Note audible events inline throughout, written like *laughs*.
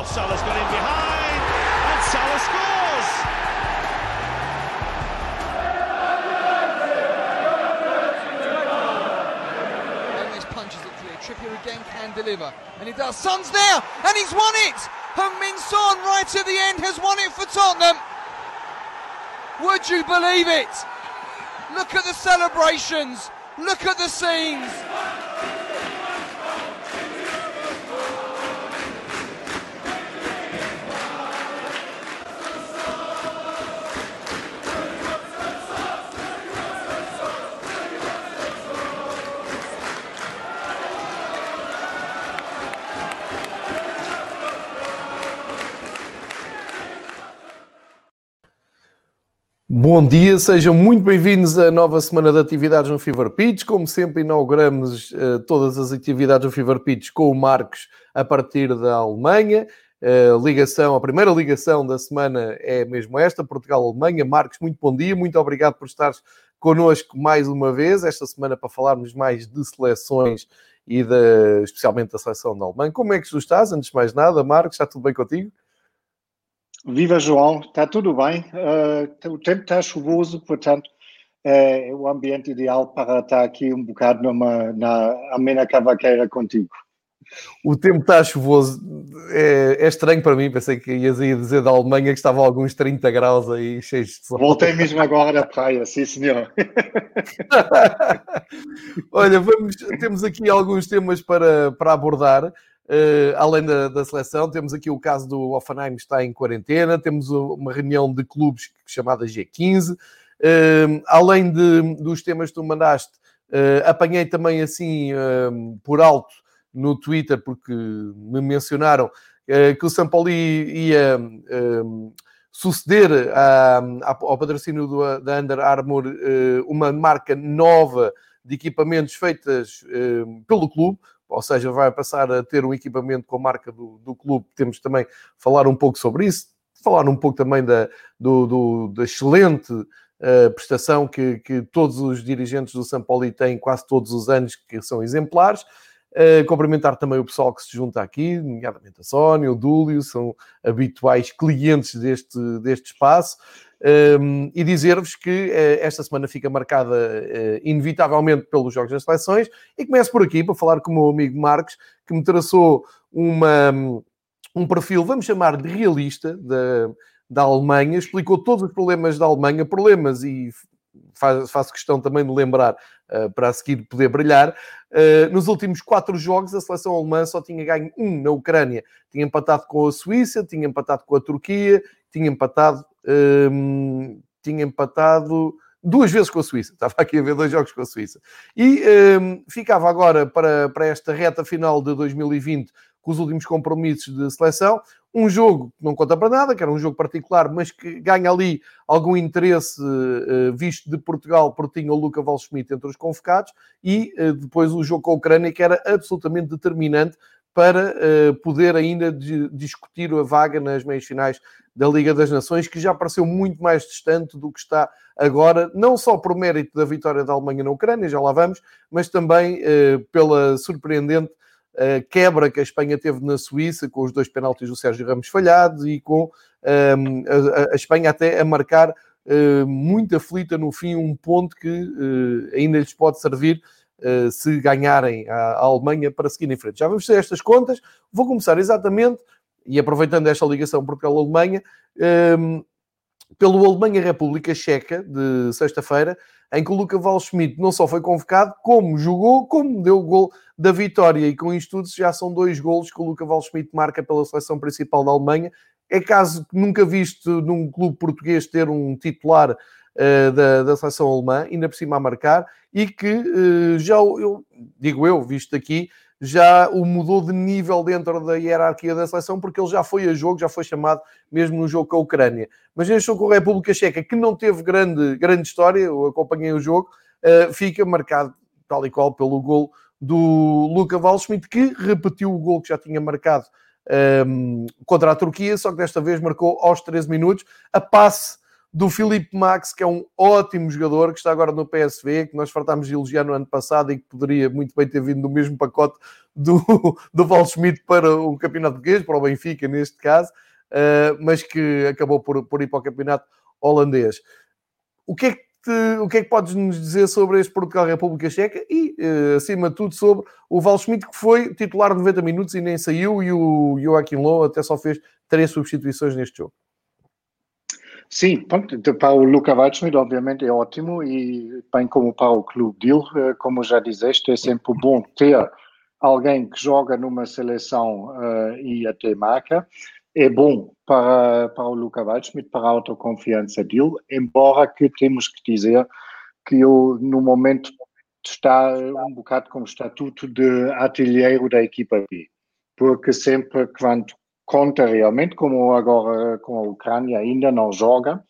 Oh, Salah's got in behind, and Salah scores! Punches it clear. Trippier again can deliver. And he does. Son's there! And he's won it! Heung-Min Son right at the end has won it for Tottenham. Would you believe it? Look at the celebrations. Look at the scenes. Bom dia, sejam muito bem-vindos à nova semana de atividades no Fever Pitch. Como sempre, inauguramos uh, todas as atividades do Fever Pitch com o Marcos a partir da Alemanha. Uh, ligação, a primeira ligação da semana é mesmo esta, Portugal-Alemanha. Marcos, muito bom dia, muito obrigado por estares connosco mais uma vez, esta semana para falarmos mais de seleções e de, especialmente da seleção da Alemanha. Como é que tu estás? Antes de mais nada, Marcos, está tudo bem contigo? Viva João, está tudo bem. Uh, o tempo está chuvoso, portanto, é o ambiente ideal para estar aqui um bocado numa, na amena cavaqueira contigo. O tempo está chuvoso, é, é, estranho para mim. Pensei que ias dizer da Alemanha que estava alguns 30 graus aí, cheios de sol. Voltei mesmo agora da praia, sim senhor. *laughs* Olha, vamos, temos aqui alguns temas para, para abordar. Uh, além da, da, seleção, temos aqui o caso do Offenheim está em quarentena, temos uma reunião de clubes chamada G15. Uh, além de, dos temas que tu mandaste, uh, apanhei também assim por alto no Twitter, porque me mencionaram que o Sampoli ia suceder ao patrocínio do, da Under Armour uma marca nova de equipamentos feitas pelo clube, ou seja, vai passar a ter um equipamento com a marca do, do clube. Temos também falar um pouco sobre isso, falar um pouco também da, do, do, da excelente uh, prestação que, que todos os dirigentes do São Paulo têm quase todos os anos, que são exemplares. Uh, cumprimentar também o pessoal que se junta aqui, nomeadamente a Sónia, o Dúlio, são habituais clientes deste, deste espaço. Um, e dizer-vos que uh, esta semana fica marcada uh, inevitavelmente pelos Jogos das Seleções e começo por aqui para falar com o meu amigo Marcos, que me traçou uma, um perfil, vamos chamar de realista, da, da Alemanha, explicou todos os problemas da Alemanha, problemas e faz, faço questão também de lembrar uh, para a seguir poder brilhar. Uh, nos últimos quatro jogos, a seleção alemã só tinha ganho um na Ucrânia. Tinha empatado com a Suíça, tinha empatado com a Turquia, tinha empatado um, tinha empatado duas vezes com a Suíça. *laughs* Estava aqui a ver dois jogos com a Suíça. E um, ficava agora para, para esta reta final de 2020 com os últimos compromissos de seleção. Um jogo que não conta para nada, que era um jogo particular, mas que ganha ali algum interesse uh, visto de Portugal, porque tinha o Luca Valschmidt entre os convocados, e uh, depois o jogo com a Ucrânia, que era absolutamente determinante para uh, poder ainda discutir a vaga nas meias finais da Liga das Nações, que já pareceu muito mais distante do que está agora, não só por mérito da vitória da Alemanha na Ucrânia, já lá vamos, mas também uh, pela surpreendente uh, quebra que a Espanha teve na Suíça, com os dois penaltis do Sérgio Ramos falhados e com ehm, a, a, Espanha até a marcar muito aflita no fim um ponto que ainda lhes pode servir Uh, se ganharem a, Alemanha para seguir em frente. Já vamos ter estas contas. Vou começar exatamente e aproveitando esta ligação Portugal-Alemanha, um, pelo Alemanha-República Checa, de sexta-feira, em que o Luca Valschmidt não só foi convocado, como jogou, como deu o gol da vitória. E com isto tudo, já são dois golos que o Luca Valschmidt marca pela seleção principal da Alemanha. É caso nunca visto num clube português ter um titular uh, da, da seleção alemã, ainda por cima a marcar, e que uh, já, eu digo eu, visto aqui, já o mudou de nível dentro da hierarquia da seleção, porque ele já foi a jogo, já foi chamado mesmo no jogo com a Ucrânia. Mas neste jogo com a República Checa, que não teve grande, grande história, eu acompanhei o jogo, uh, fica marcado tal e qual pelo gol do Luca Waldschmidt, que repetiu o gol que já tinha marcado um, ehm, contra a Turquia, só que desta vez marcou aos 13 minutos, a passe do Filipe Max, que é um ótimo jogador, que está agora no PSV, que nós fartámos de elogiar no ano passado e que poderia muito bem ter vindo no mesmo pacote do, *laughs* do Val Schmidt para o campeonato português, para o Benfica neste caso, uh, mas que acabou por, por ir para o campeonato holandês. O que é que te, o que é que podes nos dizer sobre este Portugal-República Checa e, uh, acima de tudo, sobre o Val Schmidt, que foi titular 90 minutos e nem saiu, e o Joaquim Low até só fez três substituições neste jogo? Sim, para o Luca Waldschmidt, obviamente, é ótimo e bem como para o clube dele, eh, como já dizeste, é sempre bom ter alguém que joga numa seleção uh, e até marca. É bom para, para o Luca Waldschmidt, para a autoconfiança dele, embora que temos que dizer que eu, no momento, está um bocado com o estatuto de artilheiro da equipa B. Porque sempre quando conta realmente, como agora com a Ucrânia ainda não joga,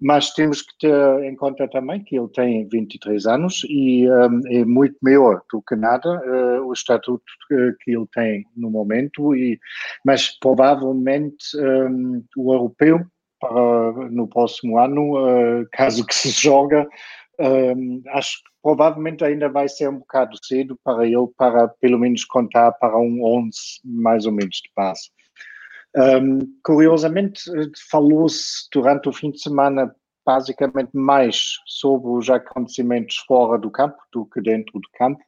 mas temos que ter em conta também que ele tem 23 anos e um, é muito maior do que nada uh, o estatuto que, que, ele tem no momento, e, mas provavelmente um, o europeu para, no próximo ano, uh, caso que se joga, um, acho que provavelmente ainda vai ser um bocado cedo para ele, para pelo menos contar para um 11 mais ou menos de base. Um, curiosamente, falou-se durante o fim de semana basicamente mais sobre os acontecimentos fora do campo do que dentro do campo.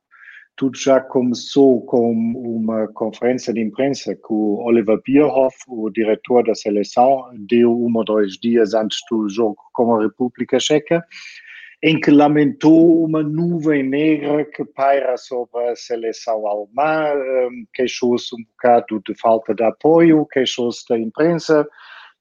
Tudo já começou com uma conferência de imprensa que o Oliver Bierhoff, o diretor da seleção, deu um ou dois dias antes do jogo com a República Checa, em que lamentou uma nuvem negra que paira sobre a seleção alemã, um, queixou-se um bocado de falta de apoio, queixou-se da imprensa,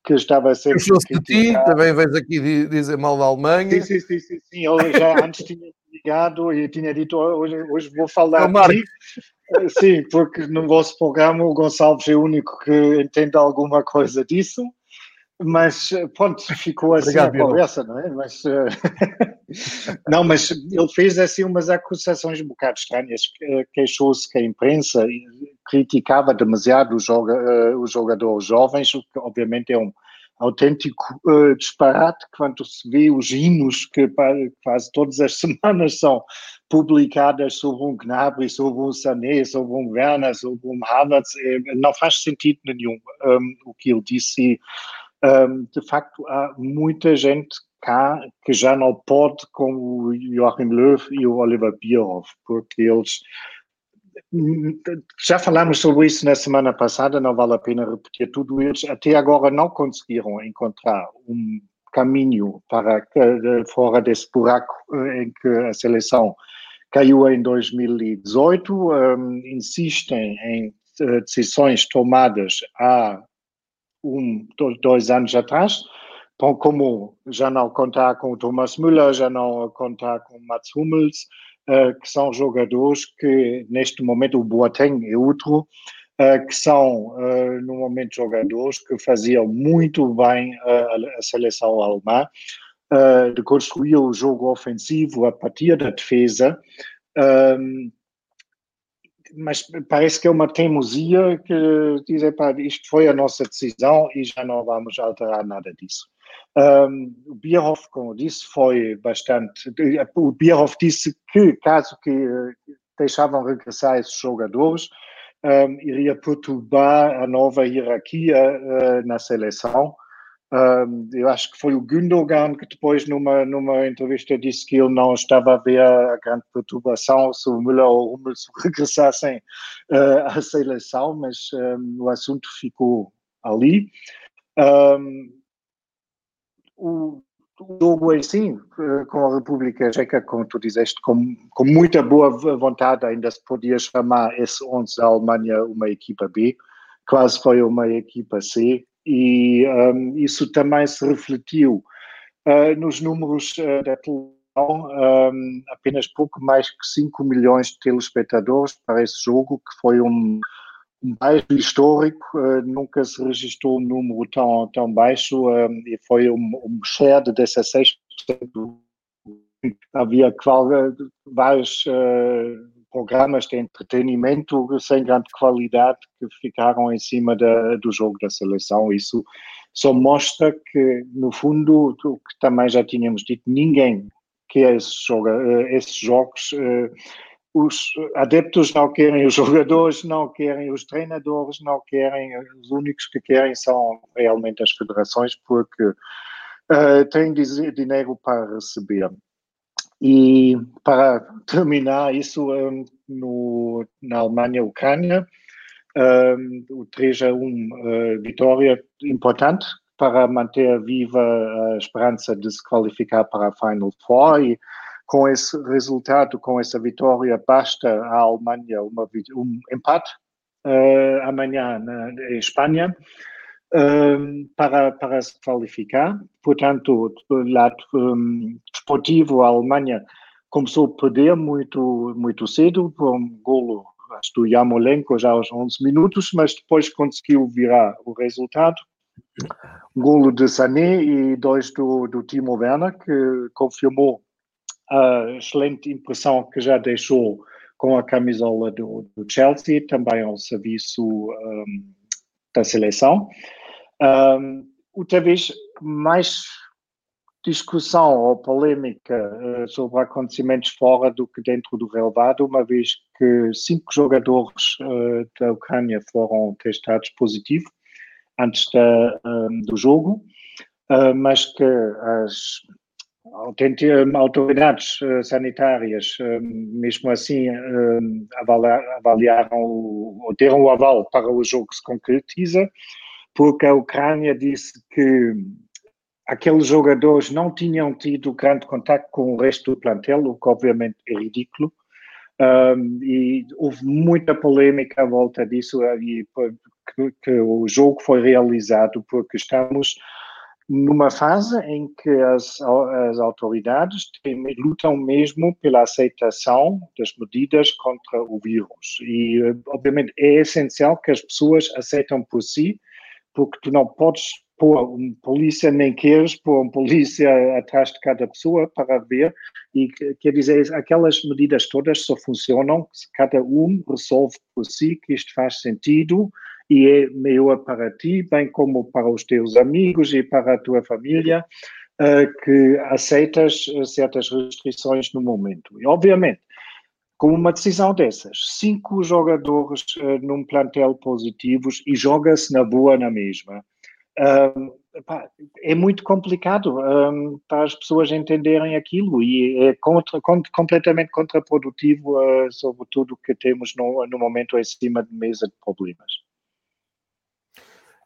que estava sempre. Queixou-se de ti, também vens aqui dizer mal da Alemanha. Sim, sim, sim, sim, eu já antes tinha ligado e tinha dito hoje, hoje vou falar ti. Sim, porque no vosso programa o Gonçalves é o único que entende alguma coisa disso mas eh, pronto, ficou assim Obrigado, a conversa, não é? Mas, uh... *laughs* não, mas ele fez assim umas acusações um bocado estranhas, eh, queixou-se que a imprensa criticava demasiado os, joga, os jogadores jovens, o que obviamente é um autêntico uh, disparate quando se vê os hinos que quase todas as *laughs* semanas são publicadas sobre um Gnabry, sobre um Sané, sobre um Werner, sobre um Havertz, não faz sentido nenhum um, o que ele disse de facto, há muita gente cá que já não pode com o Joachim Löw e o Oliver Bierhoff, porque eles. Já falámos sobre isso na semana passada, não vale a pena repetir tudo. Eles até agora não conseguiram encontrar um caminho para fora desse buraco eh, em que a seleção caiu em 2018. Um, insistem em eh, decisões tomadas há um, dois anos atrás, como já não contar com o Thomas Müller, já não contar com o Mats Hummels, uh, que são jogadores que neste momento o Boateng é outro, uh, que são uh, no momento jogadores que faziam muito bem a, seleção alemã, de construir o jogo ofensivo a partir da defesa. Um, mas parece que é uma teimosia que diz, epá, isto foi a nossa decisão e já não vamos alterar nada disso. Um, o Bierhoff, como disse, foi bastante. O Bierhoff disse que, caso que deixavam regressar esses jogadores, um, iria perturbar a nova hierarquia uh, na seleção. Um, eu acho que foi o Gundogan que depois numa, numa entrevista disse que ele não estava a ver a grande perturbação se o Müller ou o Hummels *laughs* regressassem uh, à seleção, mas um, o assunto ficou ali. Um, o, jogo é sim, com a República Checa, como tu dizeste, com, com muita boa vontade, ainda se podia chamar esse 11 da Alemanha uma equipa B, quase foi uma equipa C, e um, isso também se refletiu uh, nos números uh, da televisão, um, apenas pouco mais que 5 milhões de telespectadores para esse jogo, que foi um, um baixo histórico, uh, nunca se registrou um número tão, tão baixo e foi um, um share de 16%. Havia vários programas de entretenimento sem grande qualidade que ficaram em cima da, do jogo da seleção. Isso só mostra que, no fundo, o que também já tínhamos dito, ninguém quer esses, eh, esses jogos. Eh, os adeptos não querem, os *laughs* jogadores não querem, os treinadores não querem, os únicos que querem são realmente as federações, porque uh, têm dinheiro para receber. E para terminar isso no, na Alemanha-Ucrânia, o 3 a 1 uh, vitória importante para manter viva a esperança de se qualificar para a Final Four. E com esse resultado, com essa vitória, basta a Alemanha uma, um empate uh, amanhã na, Espanha um, para, para se qualificar. Portanto, do lado um, desportivo, a Alemanha começou a perder muito, muito cedo, por um golo do Yamolenko já aos 11 minutos, mas depois conseguiu virar o resultado. Golo de Sané e dois do, do Timo Werner, que confirmou a excelente impressão que já deixou com a camisola do, do Chelsea, também ao serviço um, da seleção. Um, outra vez, mais discussão ou polêmica uh, sobre acontecimentos fora do que dentro do relevado, uma vez que cinco jogadores uh, da Ucrânia foram testados positivos antes da, um, do jogo, uh, mas que as autoridades eh, sanitárias, eh, mesmo assim, eh, avaliaram, ou deram o aval para o jogo se concretiza, porque a Ucrânia disse que aqueles jogadores não tinham tido grande contato com o resto do plantel, o que obviamente é ridículo. Um, e houve muita polêmica à volta disso e que, que o jogo foi realizado porque estamos numa fase em que as, as autoridades lutam mesmo pela aceitação das medidas contra o vírus. E, obviamente, é essencial que as pessoas aceitem por si, porque tu não podes pôr um polícia, nem queres pôr um polícia atrás de cada pessoa para ver. E quer dizer, aquelas medidas todas só funcionam se cada um resolve por si que isto faz sentido e é melhor para ti, bem como para os teus amigos e para a tua família, uh, que aceitas eh, certas restrições no momento. E, obviamente, com uma decisão dessas, cinco jogadores uh, num plantel positivos e joga-se na boa na mesma. Uh, é muito complicado um, para as pessoas entenderem aquilo e é contra, completamente contraprodutivo uh, sobre tudo que temos no, no momento em cima de mesa de problemas.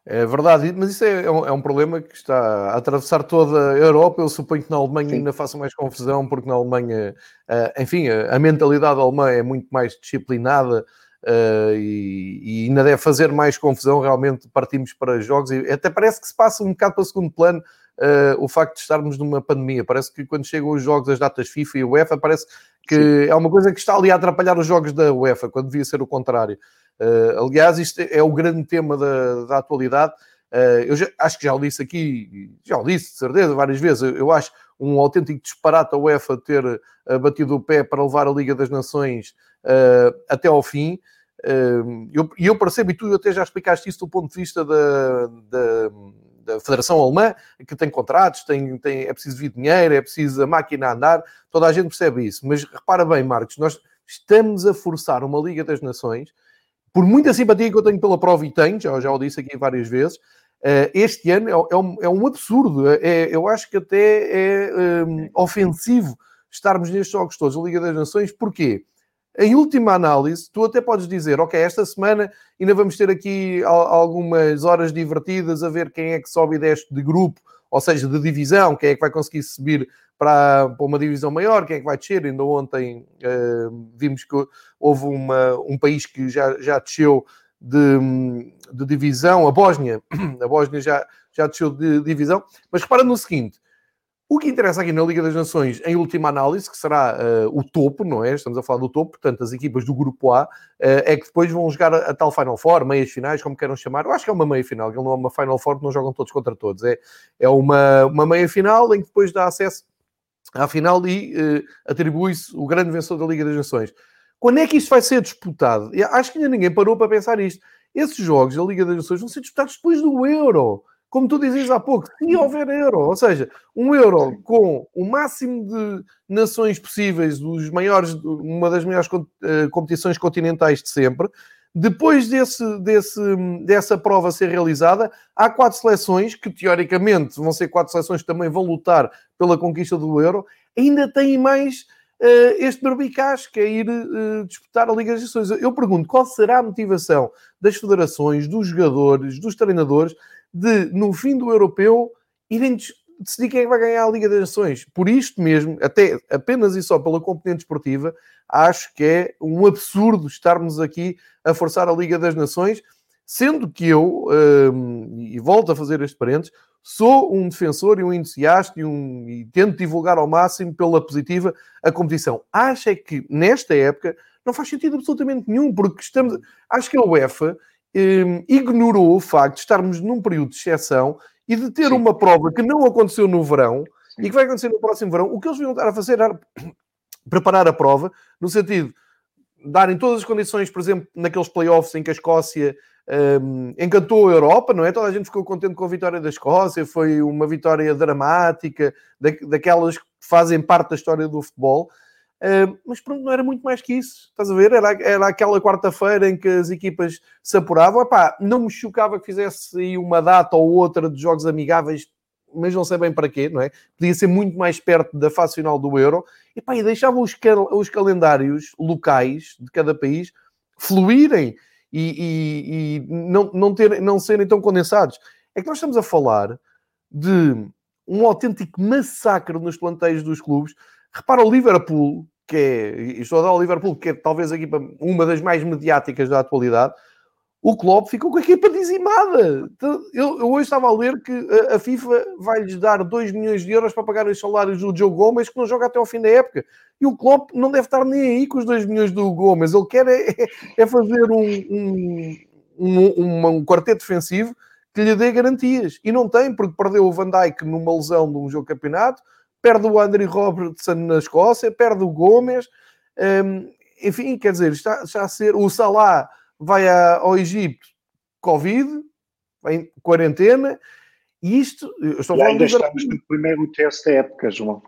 É verdade, mas isso é, é, um, é, um, problema que está a atravessar toda a Europa. Eu suponho que na Alemanha Sim. ainda faça mais confusão, porque na Alemanha, uh, enfim, a, a, mentalidade alemã é muito mais disciplinada uh, e, e, ainda deve fazer mais confusão. Realmente partimos para jogos e até parece que se passa um bocado para segundo plano uh, o facto de estarmos numa pandemia. Parece que quando chegam os jogos, as datas FIFA e UEFA, parece que Sim. é uma coisa que está ali a atrapalhar os jogos da UEFA, quando devia ser o contrário. Uh, aliás, isto é o grande tema da, da atualidade. Uh, eu já, acho que já o disse aqui, já o disse de certeza várias vezes. Eu, eu acho um autêntico disparate a UEFA ter uh, batido o pé para levar a Liga das Nações até ao fim. E eu, eu, percebo, e tu até já explicaste isso do ponto de vista da, da, da Federação Alemã, que tem contratos, tem, tem, é preciso vir dinheiro, é preciso a máquina andar, toda a gente percebe isso. Mas repara bem, Marcos, nós estamos a forçar uma Liga das Nações por muita simpatia que eu tenho pela prova e tenho, já, já o disse aqui várias vezes, uh, este ano é, é, um, é um absurdo. É, eu acho que até é um, ofensivo estarmos nestes jogos todos, a Liga das Nações, porquê? Em última análise, tu até podes dizer, ok, esta semana ainda vamos ter aqui algumas horas divertidas a ver quem é que sobe e desce de grupo, ou seja, de divisão, quem é que vai conseguir subir para, para uma divisão maior, quem é que vai descer? Ainda ontem uh, vimos que houve uma, um país que já, já desceu de, de divisão, a Bósnia, *clears throat* a Bósnia já, já desceu de divisão, mas repara no seguinte, o que interessa aqui na Liga das Nações, em última análise, que será uh, o topo, não é? Estamos a falar do topo, portanto, as equipas do grupo A, uh, é que depois vão jogar a, a, tal Final Four, meias finais, como queiram chamar. Eu acho que é uma meia final, não é uma Final Four, não jogam todos contra todos. É, é uma, uma meia final em que depois dá acesso à final e uh, atribui-se o grande vencedor da Liga das Nações. Quando é que isto vai ser disputado? Eu acho que ainda ninguém parou para pensar isto. Esses jogos da Liga das Nações vão ser disputados depois do Euro. Como tu dizias há pouco, se houver euro, ou seja, um euro com o máximo de nações possíveis, dos maiores, uma das maiores eh, competições continentais de sempre, depois desse, desse, dessa prova ser realizada, há quatro seleções, que teoricamente vão ser quatro seleções que também vão lutar pela conquista do euro, ainda têm mais uh, este barbicaz, que é ir uh, disputar a Liga das Nações. Eu pergunto, qual será a motivação das federações, dos jogadores, dos treinadores, de, no fim do europeu, irem decidir quem é vai ganhar a Liga das Nações. Por isto mesmo, até apenas e só pela componente esportiva, acho que é um absurdo estarmos aqui a forçar a Liga das Nações, sendo que eu, um, e volto a fazer este parênteses, sou um defensor e um entusiasta e, um, e tento divulgar ao máximo pela positiva a competição. Acho é que nesta época não faz sentido absolutamente nenhum, porque estamos. Acho que a UEFA um, ignorou o facto de estarmos num período de exceção e de ter Sim. uma prova que não aconteceu no verão Sim. e que vai acontecer no próximo verão. O que eles vão estar a fazer era *coughs* preparar a prova, no sentido de darem todas as condições, por exemplo, naqueles playoffs em que a Escócia um, encantou a Europa, não é? Toda a gente ficou contente com a vitória da Escócia, foi uma vitória dramática, da, daquelas que fazem parte da história do futebol. Uh, mas pronto, não era muito mais que isso. Estás a ver? Era, era aquela quarta-feira em que as equipas se apuravam. Epá, não me chocava que fizesse aí uma data ou outra de jogos amigáveis, mas não sei bem para quê, não é? Podia ser muito mais perto da fase final do Euro. Epá, e deixava os, cal os calendários locais de cada país fluírem e, e, e não, não, ter, não serem tão condensados. É que nós estamos a falar de um autêntico massacre nos planteios dos clubes Repara o Liverpool, que é, estou a dar ao Liverpool, que é talvez a equipa, uma das mais mediáticas da atualidade, o Klopp ficou com a equipa dizimada. Então, eu, eu, hoje estava a ler que a, a FIFA vai-lhes dar 2 milhões de euros para pagar os salários do Joe Gomes, que não joga até ao fim da época. E o Klopp não deve estar nem aí com os 2 milhões do Gomes. Ele quer é, é fazer um, um, um, um, quarteto defensivo que lhe dê garantias. E não tem, porque perdeu o Van Dijk numa lesão de um jogo de campeonato, perde o Andrew Robertson na Escócia, perde o Gomes, um, enfim, quer dizer, está, está a ser. O Salah vai ao Egito, Covid, em quarentena, e isto. Estou e ainda estamos no primeiro terço da época, João.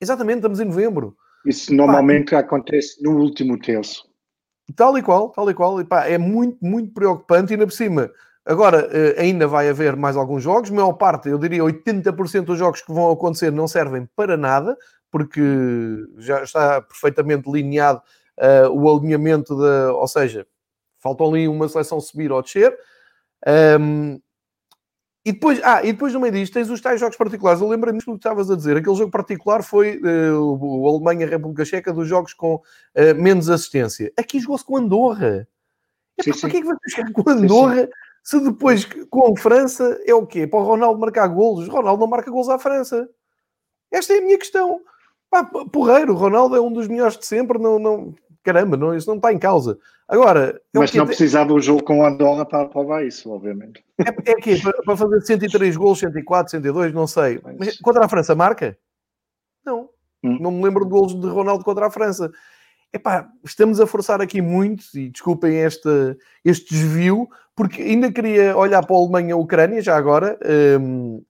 Exatamente, estamos em novembro. Isso normalmente pá, acontece no último terço. Tal e qual, tal e qual. E pá, é muito, muito preocupante, e ainda por cima Agora, eh, ainda vai haver mais alguns jogos. A maior parte, eu diria 80% dos jogos que vão acontecer não servem para nada, porque já está perfeitamente lineado uh, o alinhamento da. Ou seja, faltam ali uma seleção subir ou descer. Um, e depois, ah, e depois no meio disto tens os tais jogos particulares. Eu lembro-me disso que estavas a dizer. Aquele jogo particular foi uh, o Alemanha-República Checa dos jogos com uh, menos assistência. Aqui jogou-se com Andorra. Epá, para que é que vai buscar com Andorra? Sim, sim se depois com a França é o quê? Para o Ronaldo marcar golos? Ronaldo não marca golos à França. Esta é a minha questão. Pá, porreiro, o Ronaldo é um dos melhores de sempre. Não, não, caramba, não, isso não está em causa. Agora, é mas não precisava o jogo com a Andorra para provar isso, obviamente. É, é que para, para fazer 103 gols, 104, 102, não sei. Mas contra a França marca? Não. Hum. Não me lembro de gols de Ronaldo contra a França epá, estamos a forçar aqui muito, e desculpem este, este desvio, porque ainda queria olhar para a Alemanha-Ucrânia já agora, um,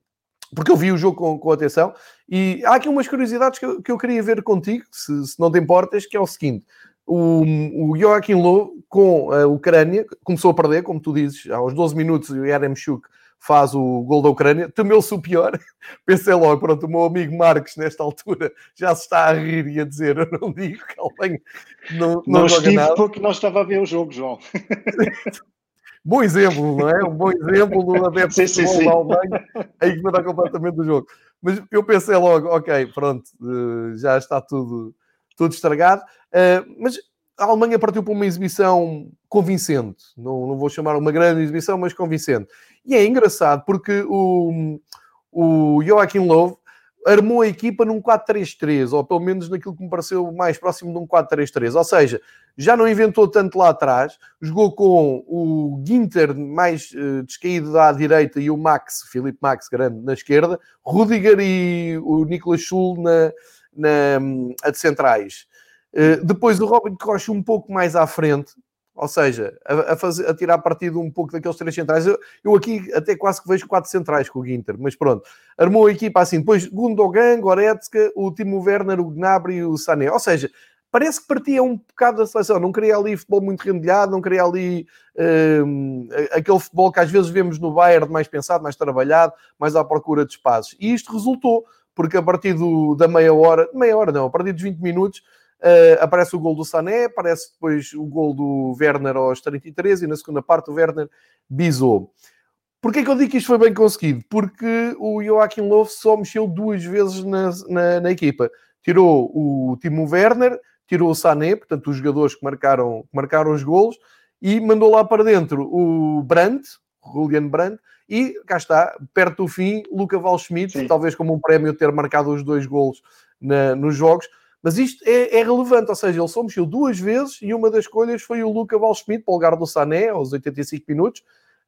porque eu vi o jogo com, com atenção, e há aqui umas curiosidades que eu, que eu queria ver contigo, se, se não te importas, que é o seguinte. O, o Joachim Löw com a Ucrânia começou a perder, como tu dizes, aos 12 minutos o Yaremchuk faz o gol da Ucrânia, temeu-se o pior. *laughs* Pensei logo, pronto, o meu amigo Marques, nesta altura, já se está a rir e a dizer: Eu não digo que Alemanha não, não, não estive nada. porque não estava a ver o jogo, João. *laughs* bom exemplo, não é? Um bom exemplo do sim, sim, sim. da Alemanha a ignorar completamente o jogo. Mas eu pensei logo, ok, pronto, eh, já está tudo, tudo estragado. Eh, mas a Alemanha partiu para uma exibição convincente. Não, não vou chamar uma grande exibição, mas convincente. E é engraçado porque o, o Joachim Löw armou a equipa num 4-3-3, ou pelo menos naquilo que me pareceu mais próximo de um 4-3-3. Ou seja, já não inventou tanto lá atrás, jogou com o Ginter mais uh, descaído à direita e o Max, Filipe Max, grande, na esquerda, Rudiger e o Nicolas Schul na, na, a de centrais. Uh, depois o Robin Koch um pouco mais à frente, ou seja, a, a, fazer, a tirar partido um pouco daqueles três centrais. Eu, eu, aqui até quase que vejo quatro centrais com o Ginter, mas pronto. Armou a equipa assim. Depois Gundogan, Goretzka, o Timo Werner, o Gnabry e o Sané. Ou seja, parece que partia um bocado da seleção. Não queria ali futebol muito rendilhado, não queria ali um, aquele futebol que às vezes vemos no Bayern mais pensado, mais trabalhado, mais à procura de espaços. E isto resultou, porque a partir do, da meia hora, meia hora não, a partir dos 20 minutos, Uh, aparece o gol do Sané, aparece depois o gol do Werner aos 33 e na segunda parte o Werner bisou. Porquê que eu digo que isto foi bem conseguido? Porque o Joachim Löw só mexeu duas vezes na, na, na, equipa. Tirou o Timo Werner, tirou o Sané, portanto os jogadores que marcaram, que marcaram os golos, e mandou lá para dentro o Brandt, Julian Brandt, e cá está, perto do fim, Luca Valschmidt, talvez como um prémio ter marcado os dois golos na, nos jogos, mas isto é, é, relevante, ou seja, ele só mexeu duas vezes e uma das escolhas foi o Luca Valschmidt para o lugar do Sané, aos 85 minutos,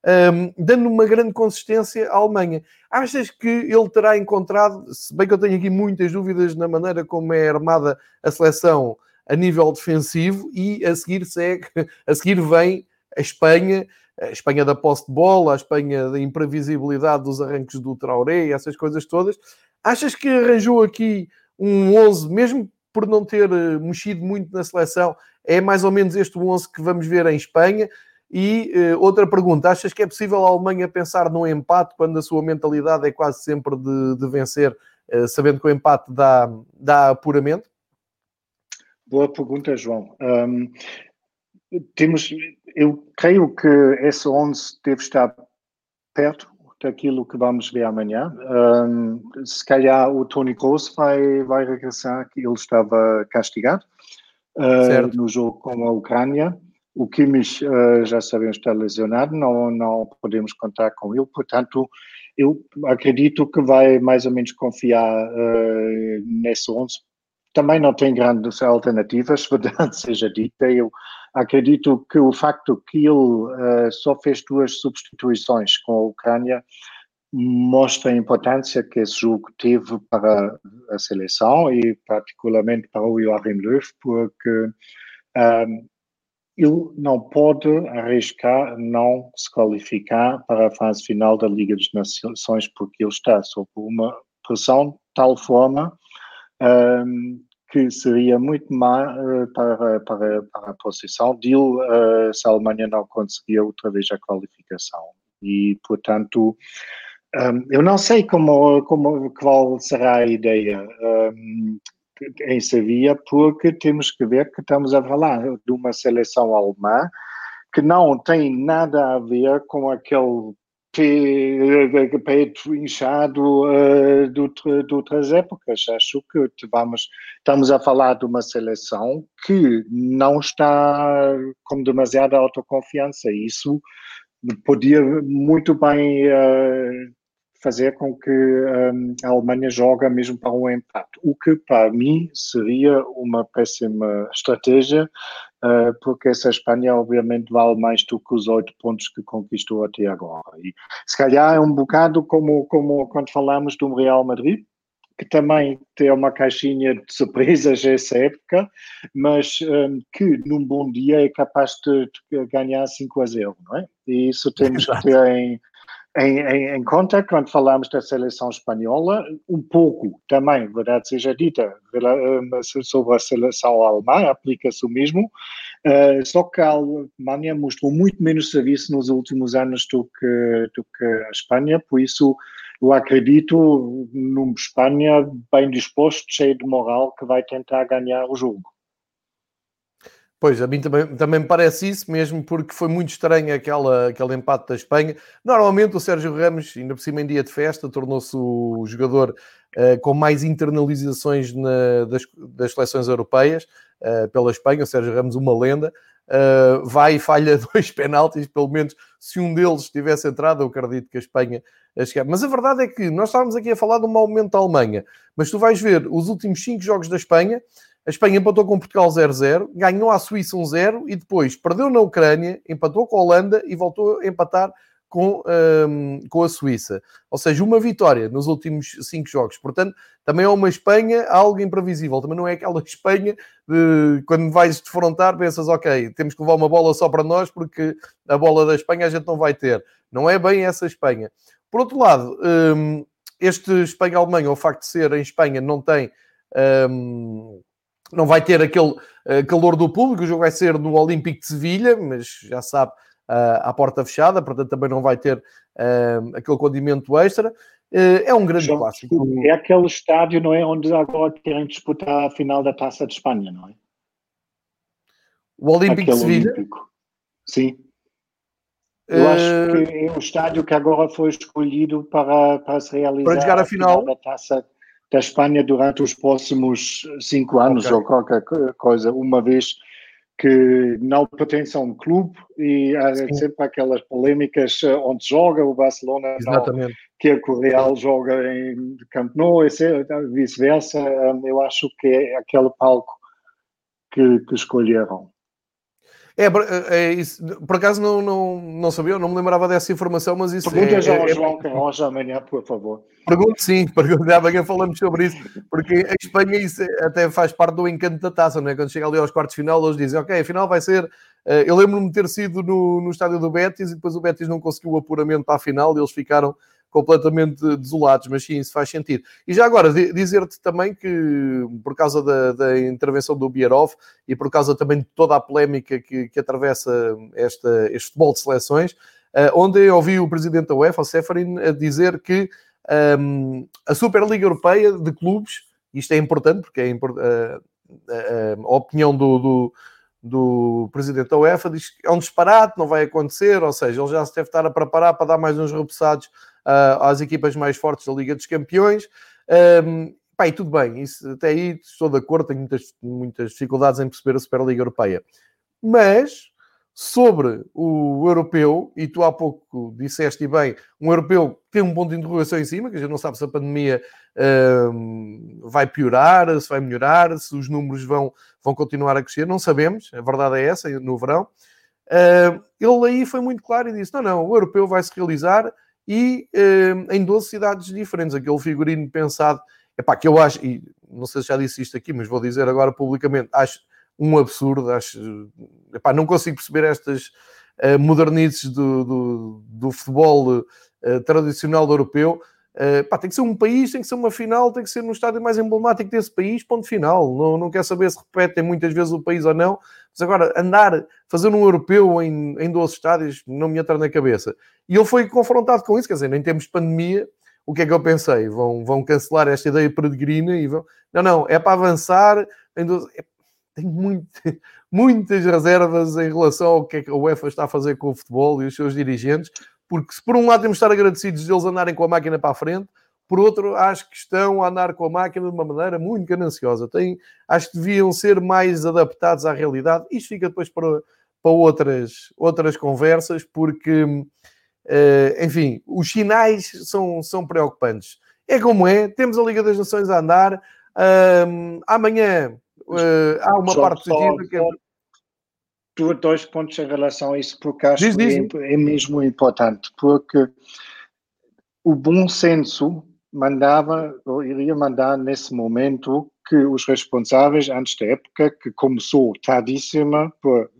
um, dando uma grande consistência à Alemanha. Achas que ele terá encontrado, se bem que eu tenho aqui muitas dúvidas na maneira como é armada a seleção a nível defensivo, e a seguir segue, *laughs* a seguir vem a Espanha, a Espanha da posse de bola, a Espanha da imprevisibilidade dos arranques do Traoré, essas coisas todas. Achas que arranjou aqui um 11, mesmo por não ter eh, mexido muito na seleção, é mais ou menos este 11 que vamos ver em Espanha. E uh, outra pergunta: achas que é possível a Alemanha pensar num empate quando a sua mentalidade é quase sempre de, de vencer, uh, sabendo que o empate dá, dá apuramento? Boa pergunta, João. Um, temos, eu creio que esse 11 deve estar perto daquilo que vamos ver amanhã. Um, se calhar o Tony Kroos vai, vai regressar, que ele estava castigado uh, no jogo com a Ucrânia. O Kimmich, uh, já sabemos, está lesionado, não, não podemos contar com ele, portanto, eu acredito que vai mais ou menos confiar uh, nesse 11. Também não tem grandes alternativas, *laughs* verdade seja dita. Eu acredito que o facto que ele uh, só fez duas substituições com a Ucrânia mostra a importância que esse jogo teve para a seleção e particularmente para o Joachim Löw, porque um, ehm, ele não pode arriscar não se qualificar para a fase final da Liga das Nações, porque ele está sob uma pressão de tal forma um, que seria muito má uh, para, para, para a posição dele uh, se a Alemanha não conseguir outra vez a qualificação. E, portanto, um, eu não sei como, como, qual será a ideia um, em Sevilla, porque temos que ver que estamos a falar de uma seleção alemã que não tem nada a ver com aquele peito inchado uh, de, de outras épocas. Acho que vamos, estamos a falar de uma seleção que não está com demasiada autoconfiança. Isso podia muito bem uh, fazer com que um, a Alemanha joga mesmo para um empate, o que para mim seria uma péssima estratégia, porque essa Espanha obviamente vale mais do que os oito pontos que conquistou até agora. E se calhar é um bocado como, como quando falamos do Real Madrid, que também tem uma caixinha de surpresas essa época, mas um, que num bom dia é capaz de, de ganhar 5 a 0, não é? E isso temos que ter em, em, em, em, conta quando falamos da seleção espanhola, um pouco também, verdade seja dita, eh, sobre a seleção alemã, aplica-se o mesmo, uh, só que a Alemanha mostrou muito menos serviço nos últimos anos do que, do que a Espanha, por isso eu acredito numa Espanha bem disposto, cheio de moral, que vai tentar ganhar o jogo. Pois, a mim também, também me parece isso, mesmo porque foi muito estranho aquela, aquele empate da Espanha. Normalmente o Sérgio Ramos, ainda por cima em dia de festa, tornou-se o jogador uh, com mais internalizações na, das, das seleções europeias uh, pela Espanha. O Sérgio Ramos, uma lenda, uh, vai e falha *laughs* dois penaltis, pelo menos se um deles tivesse entrado, eu acredito que a Espanha a chegar. Mas a verdade é que nós estávamos aqui a falar de um mau momento da Alemanha, mas tu vais ver os últimos cinco jogos da Espanha a Espanha empatou com Portugal 0-0, ganhou a Suíça 1-0 e depois perdeu na Ucrânia, empatou com a Holanda e voltou a empatar com, um, com a Suíça. Ou seja, uma vitória nos últimos cinco jogos. Portanto, também é uma Espanha algo imprevisível. Também não é aquela *laughs* Espanha de quando vais defrontar, pensas, ok, temos que levar uma bola só para nós porque a bola da Espanha a gente não vai ter. Não é bem essa Espanha. Por outro lado, um, este Espanha-Alemanha, o facto de ser em Espanha, não tem. Um, não vai ter aquele uh, calor do público, o jogo vai ser no Olímpico de Sevilha, mas já sabe, uh, à porta fechada, portanto também não vai ter uh, aquele condimento extra. É um grande João, clássico. É aquele estádio, não é? Onde agora querem disputar a final da Taça de Espanha, não é? O Olímpico aquele de Sevilha? Olímpico. Sim. Eu acho que é o estádio que agora foi escolhido para, para se realizar para jogar a final, a final da Taça da Espanha durante os próximos cinco anos okay. ou qualquer coisa, uma vez que não pertence a um clube e há Sim. sempre aquelas polémicas eh, onde joga o Barcelona, Exatamente. que o Real joga em Camp Nou, vice-versa. Eu acho que é aquele palco que, que escolheram. É, é isso. Por acaso não, não, não sabia, não me lembrava dessa informação, mas isso Pergunta é, já ao é, João Carlos amanhã, por favor. Pergunto sim, pergunto, amanhã falamos sobre isso, porque a Espanha isso até faz parte do encanto da taça, não é? Quando chega ali aos quartos de final, eles dizem, ok, a final vai ser. Eh, eu lembro-me de ter sido no, no estádio do Betis e depois o Betis não conseguiu o apuramento para a final e eles ficaram completamente desolados, mas sim, isso faz sentido. E já agora, dizer-te também que, por causa da, da, intervenção do Bierhoff e por causa também de toda a polémica que, que atravessa esta, este futebol de seleções, uh, onde eu ouvi o presidente da UEFA, o Seferin, a dizer que um, ehm, a Superliga Europeia de clubes, isto é importante porque é uh, uh, a opinião do, do do presidente da UEFA diz que é um disparate, não vai acontecer, ou seja, ele já se deve estar a preparar para dar mais uns repousados às equipas mais fortes da Liga dos Campeões. Um, pá, e tudo bem, isso, até aí estou de acordo, tenho muitas, muitas dificuldades em perceber a Superliga Europeia. Mas sobre o europeu, e tu há pouco disseste bem, um europeu tem um ponto de interrogação em cima, que a gente não sabe se a pandemia vai piorar, se vai melhorar, se os números vão, vão continuar a crescer, não sabemos, a verdade é essa, no verão. Uh, ele aí foi muito claro e disse: não, não, o europeu vai se realizar e uh, em 12 cidades diferentes. Aquele figurino pensado, epá, que eu acho, e não sei se já disse isto aqui, mas vou dizer agora publicamente, acho um absurdo, acho, epá, não consigo perceber estas uh, modernices do, do, do futebol uh, tradicional europeu. Uh, pá, tem que ser um país, tem que ser uma final, tem que ser no estádio mais emblemático desse país, ponto final. Não, não quer saber se repetem muitas vezes o país ou não, mas agora andar, fazer um europeu em, em 12 estádios, não me entra na cabeça. E ele foi confrontado com isso, quer dizer, nem temos pandemia, o que é que eu pensei? Vão, vão cancelar esta ideia peregrina e vão. Não, não, é para avançar. Em 12... é... Tenho muito, *laughs* muitas reservas em relação ao que é que a UEFA está a fazer com o futebol e os seus dirigentes, porque se por um lado temos de estar agradecidos de eles andarem com a máquina para a frente, por outro, acho que estão a andar com a máquina de uma maneira muito gananciosa. Tem, acho que deviam ser mais adaptados à realidade. Isto fica depois para, para outras, outras conversas, porque, uh, enfim, os sinais são, são preocupantes. É como é, temos a Liga das Nações a andar. Amanhã uh, há uma só, parte positiva que é dois pontos em relação a isso, porque acho diz, diz. que é, é, mesmo importante, porque o bom senso mandava, ou iria mandar nesse momento, que os responsáveis, antes da época, que começou tardíssima, por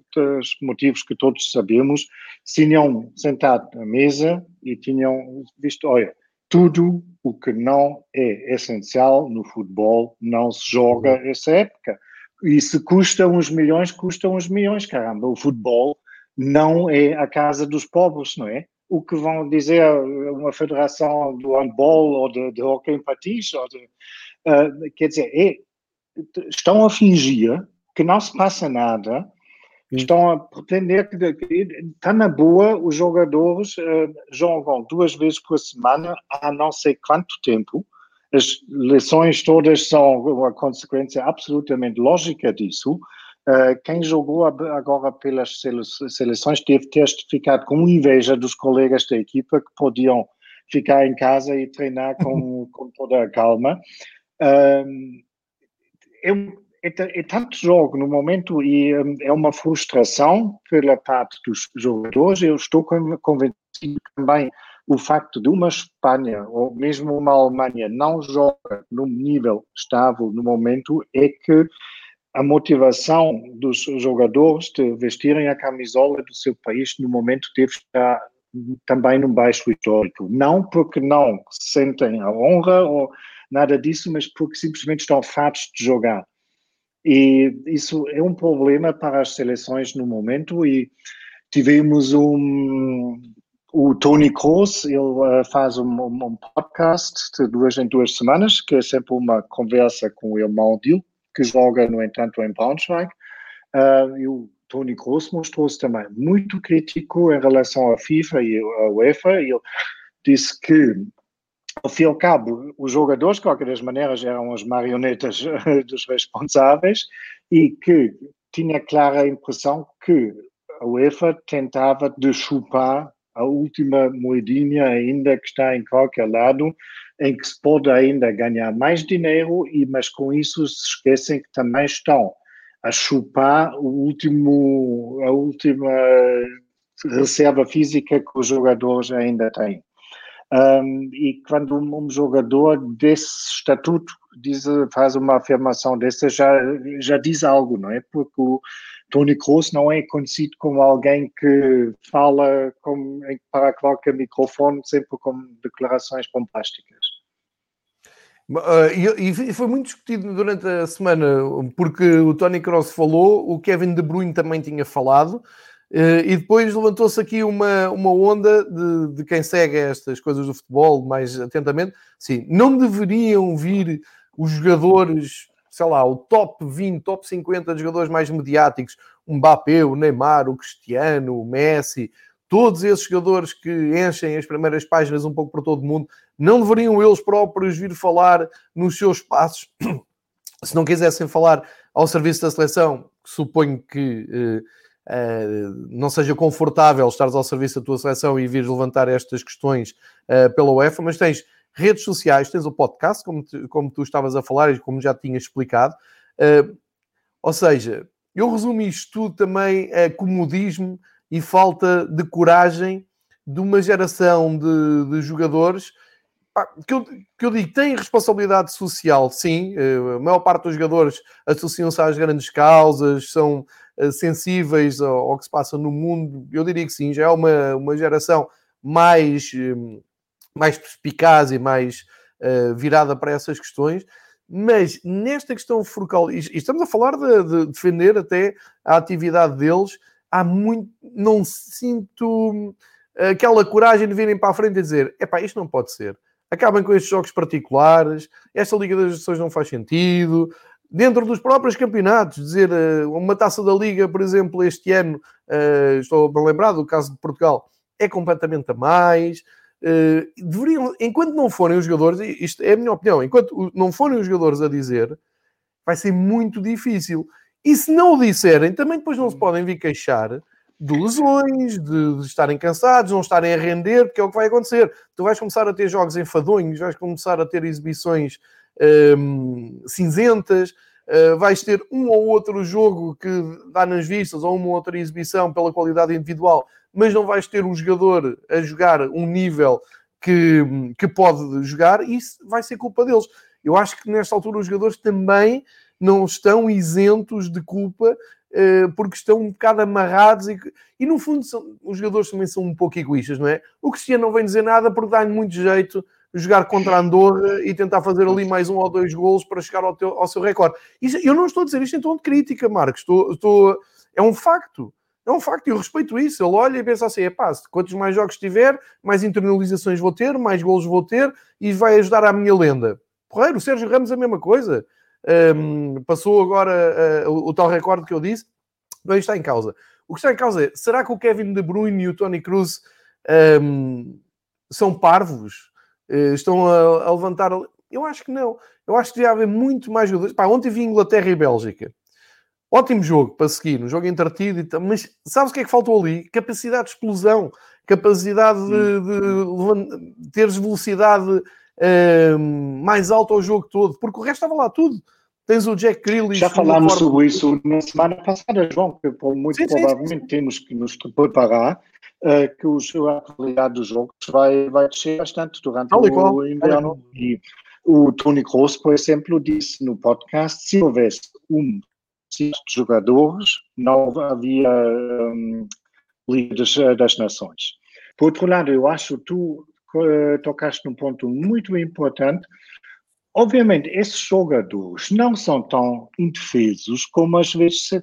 motivos que todos sabemos, tinham sentado à mesa e tinham visto, olha, tudo o que não é essencial no futebol não se joga uhum. essa época e se custa uns milhões, custa uns milhões, caramba. O futebol não é a casa dos pobres, não é? O que vão dizer uma federação do handball ou de, de hockey em patins, ou de, uh, quer dizer, é, estão a fingir que não se passa nada, estão a pretender que está na boa, os jogadores uh, jogam duas vezes por semana há não sei quanto tempo, as lições todas são uma consequência absolutamente lógica disso. Uh, quem jogou agora pelas seleções deve ter ficado com inveja dos colegas da equipa que podiam ficar em casa e treinar com, com toda a calma. Uh, é, é, é, tanto jogo no momento e um, é uma frustração pela parte dos jogadores. Eu estou convencido também o facto de uma Espanha ou mesmo uma Alemanha não joga num nível estável no momento é que a motivação dos jogadores de vestirem a camisola do seu país no momento deve estar também num baixo histórico. Não porque não sentem a honra ou nada disso, mas porque simplesmente estão fartos de jogar. E isso é um problema para as seleções no momento e tivemos um o Tony Kroos, ele uh, faz um, um, podcast de duas em duas semanas, que é sempre uma conversa com o irmão dele, que joga, no entanto, em Braunschweig. Uh, e o Tony Kroos mostrou-se também muito crítico em relação à FIFA e à UEFA. Ele disse que, ao fim e ao cabo, os jogadores, de qualquer das maneiras, eram as marionetas dos responsáveis e que tinha clara impressão que a UEFA tentava de chupar a última moedinha ainda que está em qualquer lado, em que se pode ainda ganhar mais dinheiro, e mas com isso se esquecem que também estão a chupar o último, a última reserva física que os jogadores ainda têm. Um, e quando um, jogador desse estatuto diz, faz uma afirmação dessa, já, já diz algo, não é? Porque o, Tony Kroos não é conhecido como alguém que fala com, para qualquer microfone sempre com declarações bombásticas. Uh, e, foi muito discutido durante a semana, porque o Tony Kroos falou, o Kevin De Bruyne também tinha falado, uh, e depois levantou-se aqui uma, uma onda de, de, quem segue estas coisas do futebol mais atentamente. Sim, não deveriam vir os jogadores sei lá, o top 20, top 50 de jogadores mais mediáticos, o Mbappé, o Neymar, o Cristiano, o Messi, todos esses jogadores que enchem as primeiras páginas um pouco por todo o mundo, não deveriam eles próprios vir falar nos seus passos, *clears throat* se não quisessem falar ao serviço da seleção, suponho que eh, eh, não seja confortável estares ao serviço da tua seleção e vir levantar estas questões eh, pela UEFA, mas tens redes sociais, tens o podcast, como, tu, como tu estavas a falar e como já tinhas explicado. Uh, ou seja, eu resumo isto tudo também a comodismo e falta de coragem de uma geração de, de jogadores que eu, que eu digo, tem responsabilidade social, sim. Uh, a maior parte dos jogadores associam-se às grandes causas, são uh, sensíveis ao, ao, que se passa no mundo. Eu diria que sim, já é uma, uma geração mais mais perspicaz e mais uh, virada para essas questões. Mas nesta questão focal, e estamos a falar de, de, defender até a atividade deles, há muito. Não sinto aquela coragem de virem para a frente e dizer: epá, isto não pode ser. Acabem com estes jogos particulares, esta Liga das Nações não faz sentido. Dentro dos próprios campeonatos, dizer uh, uma taça da Liga, por exemplo, este ano, estou a lembrar do caso de Portugal, é completamente a mais. Uh, deveriam, enquanto não forem os jogadores, isto é a minha opinião, enquanto não forem os jogadores a dizer, vai ser muito difícil. E se não o disserem, também depois não se podem vir queixar de lesões, de, de, estarem cansados, não estarem a render, porque é o que vai acontecer. Tu vais começar a ter jogos enfadonhos, vais começar a ter exibições um, ehm, cinzentas, uh, vais ter um ou outro jogo que dá nas vistas, ou uma ou outra exibição pela qualidade individual mas não vais ter um jogador a jogar um nível que, que pode jogar e isso vai ser culpa deles. Eu acho que nesta altura os jogadores também não estão isentos de culpa uh, porque estão um bocado amarrados e, e no fundo são, os jogadores também são um pouco egoístas, não é? O Cristiano não vem dizer nada porque dá-lhe muito jeito jogar contra Andorra e tentar fazer ali mais um ou dois golos para chegar ao, teu, ao seu recorde. Isso, eu não estou a dizer isto em tom de crítica, Marcos. Estou, estou, é um facto. É um facto, eu respeito isso. Ele olha e pensa assim: é pá, quantos mais jogos tiver, mais internalizações vou ter, mais golos vou ter e vai ajudar a minha lenda. Porreiro, o Sérgio Ramos a mesma coisa. Um, passou agora uh, o, o, tal recorde que eu disse, não está em causa. O que está em causa é: será que o Kevin De Bruyne e o Tony Cruz um, são parvos? Uh, estão a, a, levantar. Eu acho que não. Eu acho que devia haver muito mais jogadores. Pá, ontem vi Inglaterra e Bélgica. Ótimo jogo para seguir, um jogo entretido, mas sabes o que é que faltou ali? Capacidade de explosão, capacidade de, de, de teres velocidade uh, mais alta ao jogo todo, porque o resto estava lá tudo. Tens o Jack Grealish... Já falámos sobre isso na semana passada, João, que muito sim, provavelmente sim. temos que nos preparar uh, que os, a qualidade dos jogos vai, vai descer bastante durante o inverno. E o Tony Kroos, por exemplo, disse no podcast, se houvesse um de jogadores, não havia um, Liga das, das Nações. Por outro lado, eu acho que tu uh, tocaste num ponto muito importante. Obviamente, esses jogadores não são tão indefesos como às vezes se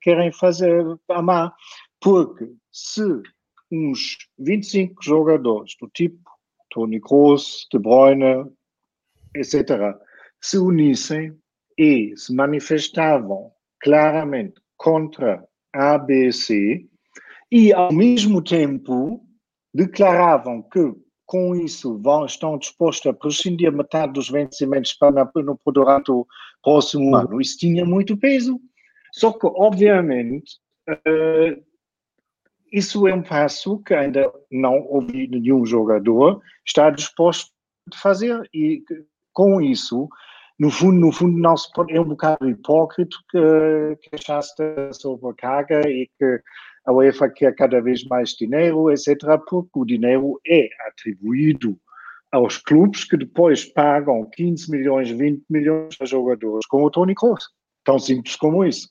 querem fazer amar, porque se uns 25 jogadores do tipo Tony Kroos, De Bruyne, etc., se unissem e se manifestavam claramente contra a ABC e, ao mesmo tempo, declaravam que com isso vão, estão dispostos a prescindir metade dos vencimentos para no, durante o próximo ano. Isso tinha muito peso. Só que, obviamente, uh, isso é um passo que ainda não ouvi nenhum jogador está disposto a fazer. E com isso, no fundo, no fundo não se pode, é um bocado hipócrita que, que achaste sobrecarga e que a UEFA quer cada vez mais dinheiro, etc., porque o dinheiro é atribuído aos clubes que depois pagam 15 milhões, 20 milhões a jogadores, como o Tony Kroos. Tão simples como isso.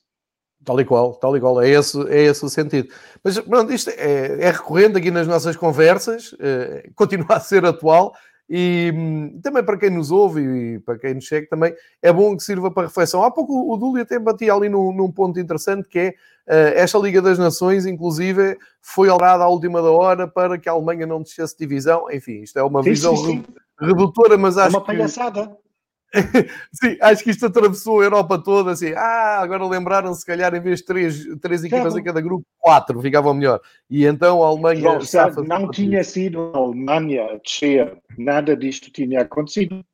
Tal e qual, tal e qual, é esse, é esse o sentido. Mas pronto, isto é, é recorrente aqui nas nossas conversas, é, *laughs* continua a ser atual, e hum, também para quem nos ouve e para quem nos segue também é bom que sirva para reflexão. Há pouco o Dúlio até batia ali num, num ponto interessante que é uh, esta Liga das Nações, inclusive, foi alterada à última da hora para que a Alemanha não descesse divisão. Enfim, isto é uma sim, visão sim, sim. redutora, mas acho é uma palhaçada. Que... *laughs* Sim, acho que isto atravessou a Europa toda, assim, ah, agora lembraram se calhar em vez de três, três equipas em cada grupo, quatro ficavam melhor. E então a Alemanha... Não, não tinha sido a Alemanha descer, nada disto tinha acontecido.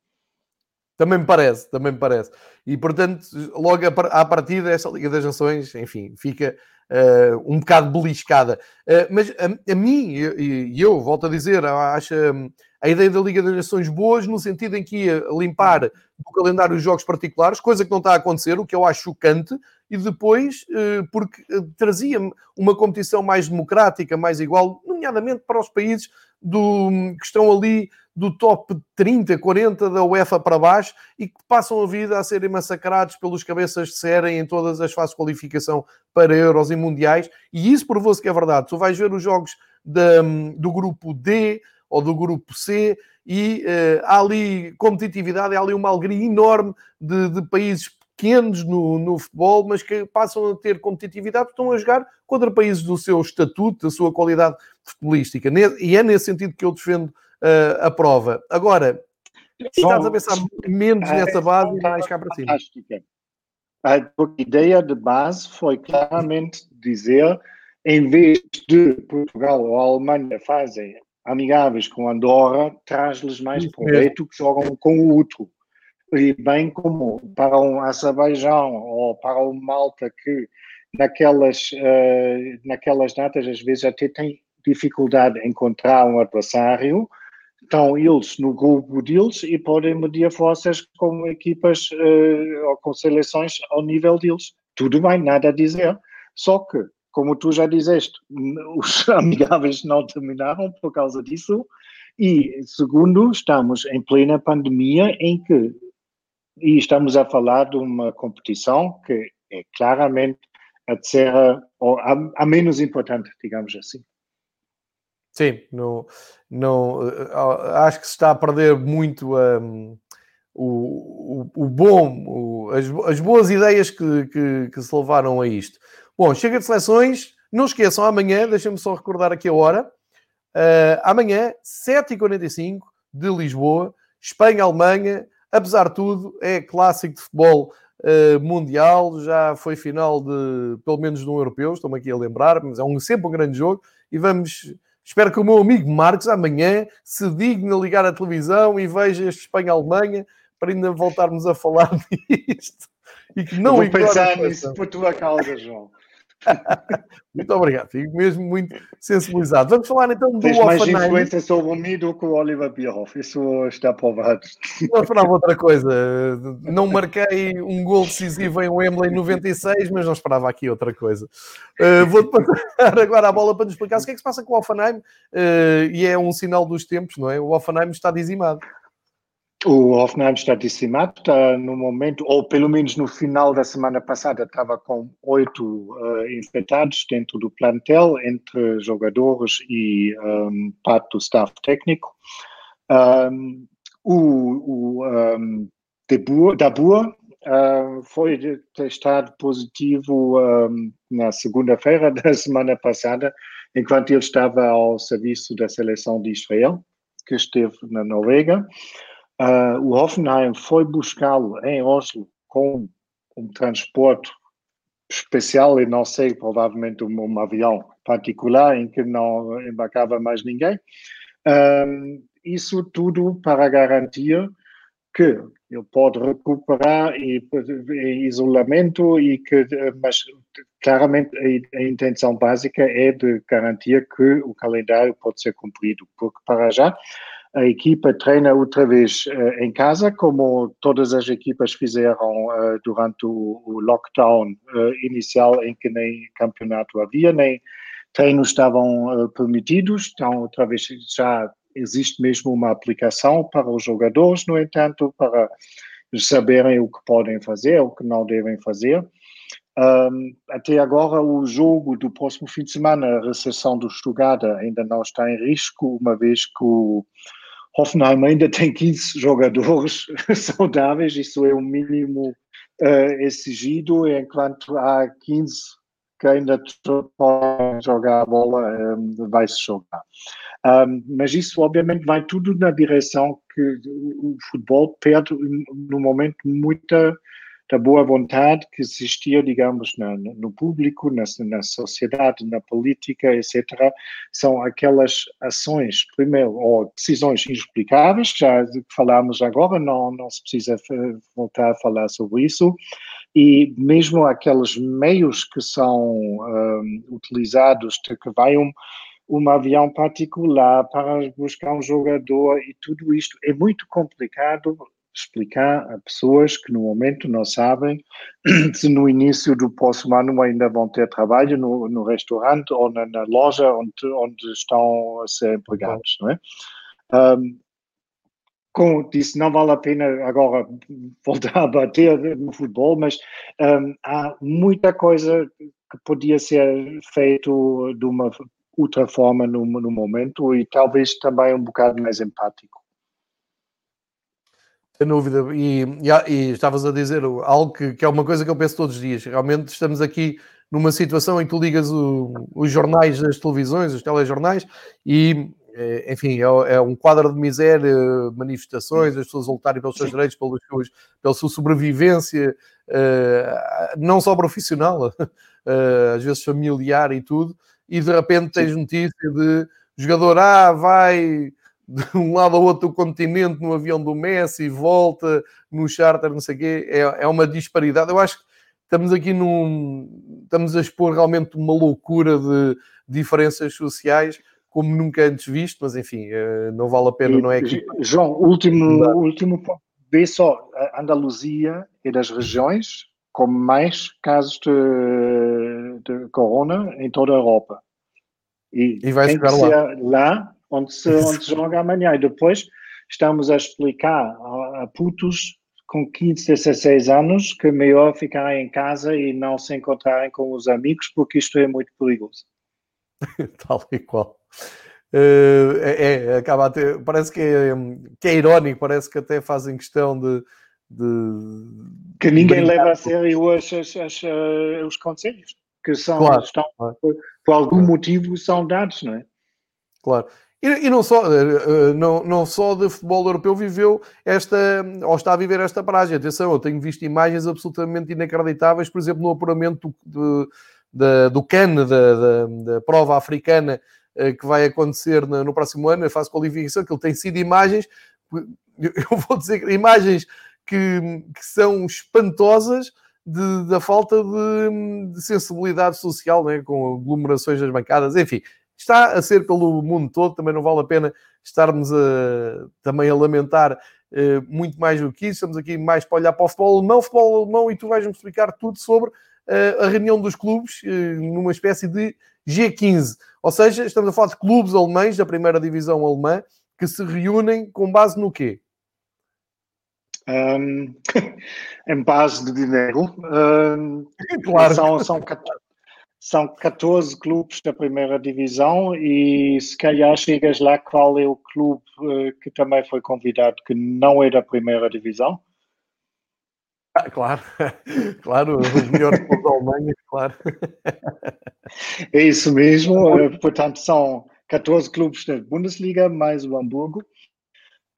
Também me parece, também me parece. E portanto, logo à partida, esta Liga das Nações, enfim, fica uh, um bocado beliscada. Uh, mas a, a mim, e eu, eu, volto a dizer, acho um, a ideia da Liga das Nações boas, no sentido em que ia limpar do calendário os jogos particulares, coisa que não está a acontecer, o que eu acho chocante, e depois, uh, porque trazia uma competição mais democrática, mais igual, nomeadamente para os países do, que estão ali do top 30, 40 da UEFA para baixo e que passam a vida a serem massacrados pelos cabeças de série em todas as fases de qualificação para Euros e Mundiais. E isso provou-se que é verdade. Tu vais ver os jogos da, do grupo D ou do grupo C e uh, há ali competitividade, há ali uma alegria enorme de, de países pequenos no, no, futebol, mas que passam a ter competitividade, estão a jogar contra países do seu estatuto, da sua qualidade futebolística. E é nesse sentido que eu defendo uh, a prova. Agora, estás a pensar menos nessa base e mais cá para cima. A ideia de base foi claramente dizer, em vez de Portugal ou a Alemanha fazem amigáveis com Andorra, traz-lhes mais proveito que jogam com o outro. E bem como para um Azerbaijão ou para um Malta que naquelas, uh, naquelas datas às vezes até tem dificuldade em encontrar um adversário, estão eles no grupo deles e podem medir forças com equipas uh, ou com seleções ao nível deles. Tudo bem, nada a dizer. Só que, como tu já disseste, os *laughs* amigáveis não terminaram por causa disso. E, segundo, estamos em plena pandemia em que, e estamos a falar de uma competição que é claramente a terceira, ou a, a menos importante, digamos assim. Sim, não, acho que se está a perder muito um, o, o, o, bom, o, as, as, boas ideias que, que, que, se levaram a isto. Bom, chega de seleções, não esqueçam, amanhã, deixem-me só recordar aqui a hora, uh, amanhã, 7h45 de Lisboa, Espanha-Alemanha, apesar de tudo, é clássico de futebol uh, mundial, já foi final de, pelo menos de um europeu, estou-me aqui a lembrar, mas é um, sempre um grande jogo, e vamos Espero que o meu amigo Marcos amanhã se digne a ligar a televisão e veja este Espanha-Alemanha para ainda voltarmos a falar *laughs* disto. E que não Vou pensar nisso por tua causa, João. Muito obrigado, fico mesmo muito sensibilizado. Vamos falar então do Tens mais Offenheim. influência sobre mim do que o Oliver Bierhoff, isso está provado. Não esperava outra coisa. Não *laughs* marquei um gol decisivo em Wembley em 96, mas não esperava aqui outra coisa. Uh, Vou-te passar *laughs* agora a bola para nos explicar o que é que se passa com o Offenheim. Uh, e é um sinal dos tempos, não é? O Offenheim está dizimado. O Hoffenheim está dizimado, está no momento, ou pelo menos no final da semana passada, estava com oito uh, infectados dentro do plantel, entre jogadores e um, parte do staff técnico. Um, o o um, Dabur uh, foi testado positivo um, na segunda-feira *laughs* da semana passada, enquanto ele estava ao serviço da seleção de Israel, que esteve na Noruega. Uh, o Hoffenheim foi buscá-lo em Oslo com um transporte especial e não sei, provavelmente um, um avião particular em que não embarcava mais ninguém. Isso tudo para garantir que ele pode recuperar e, isolamento e que, mas claramente a, a intenção básica é de garantir que o calendário pode ser cumprido, porque para já a equipa treina outra vez uh, em casa, como todas as equipas fizeram uh, durante o, lockdown uh, inicial, em que nem campeonato havia, nem treinos estavam permitidos. Então, outra vez já existe mesmo uma aplicação para os jogadores, no entanto, para saberem o que podem fazer, o que não devem fazer. Um, até agora, o jogo do próximo fim de semana, a recepção do Stuttgart, ainda não está em risco, uma vez que o Hoffenheim ainda tem 15 jogadores *laughs* saudáveis, isso é o mínimo uh, exigido, enquanto há 15 que ainda podem jogar a bola, um, eh, vai-se jogar. Um, mas isso, obviamente, vai tudo na direção que o futebol perde, no momento, muita da boa vontade que existia, digamos, na, no público, na, na sociedade, na política, etc., são aquelas ações, primeiro, ou decisões inexplicáveis, já falámos agora, não, não se precisa voltar a falar sobre isso, e mesmo aqueles meios que são um, utilizados, que vai um, um avião particular para buscar um jogador e tudo isto é muito complicado explicar a pessoas que no momento não sabem *clears throat* se no início do próximo ano ainda vão ter trabalho no, no restaurante ou na, na, loja onde, onde estão a ser empregados, não é? Um, com isso, não vale a pena agora *laughs* voltar a bater no futebol, mas um, há muita coisa que podia ser feito de uma outra forma no, no momento e talvez também um bocado mais empático. Sem dúvida, e, e, e, estavas a dizer algo que, que, é uma coisa que eu penso todos os dias. Realmente estamos aqui numa situação em que tu ligas o, os jornais das televisões, os telejornais, e eh, enfim, é, é, um quadro de miséria, manifestações, as pessoas a lutarem pelos seus direitos, pelos seus, pela sua sobrevivência, uh, não só profissional, uh, *laughs* às vezes familiar e tudo, e de repente tens notícia de jogador A ah, vai de um lado ao outro do continente no avião do Messi, volta no charter, não sei o quê, é, é uma disparidade. Eu acho que estamos aqui num. Estamos a expor realmente uma loucura de diferenças sociais como nunca antes visto, mas enfim, eh, não vale a pena, não é aqui. João, último, último ponto. Vê só, a Andaluzia é das regiões com mais casos de, de corona em toda a Europa. E, e vai chegar lá. lá onde se, onde se joga amanhã. E depois estamos a explicar a, a putos com 15, 16 anos que é melhor ficarem em casa e não se encontrarem com os amigos, porque isto é muito perigoso. *laughs* Tal e qual. Uh, é, é, acaba a ter, parece que é, que é irónico, parece que até fazem questão de. de que ninguém leva a sério as, as, as, uh, os conselhos, que são, claro, estão, claro. Por, por, algum motivo, são dados, não é? Claro. E, e, não, só, eh, eh, não, não só de futebol europeu viveu esta, ou está a viver esta paragem. Atenção, eu tenho visto imagens absolutamente inacreditáveis, por exemplo, no apuramento do, do, do CAN, da, da, da, prova africana eh, que vai acontecer no, no próximo ano, fase de qualificação, que ele tem sido imagens, eu *laughs* vou dizer, imagens que, que são espantosas, de, da falta de, de, sensibilidade social, né? com aglomerações das bancadas, enfim, está a ser pelo mundo todo, também não vale a pena estarmos a, também a lamentar uh, muito mais do que isso, estamos aqui mais para olhar para o futebol alemão, futebol alemão, e tu vais-me explicar tudo sobre uh, a reunião dos clubes, uh, numa espécie de G15, ou seja, estamos a falar de clubes alemães da primeira divisão alemã, que se reúnem com base no quê? Um, *laughs* em base de dinheiro. Um, claro. São, são, são 14 clubes da primeira divisão e se calhar chegas lá qual é o clube uh, que também foi convidado que não é da primeira divisão? Ah, claro, *laughs* claro, os melhores clubes da Alemanha, claro. É isso mesmo, uh, portanto são 14 clubes da Bundesliga mais o Hamburgo.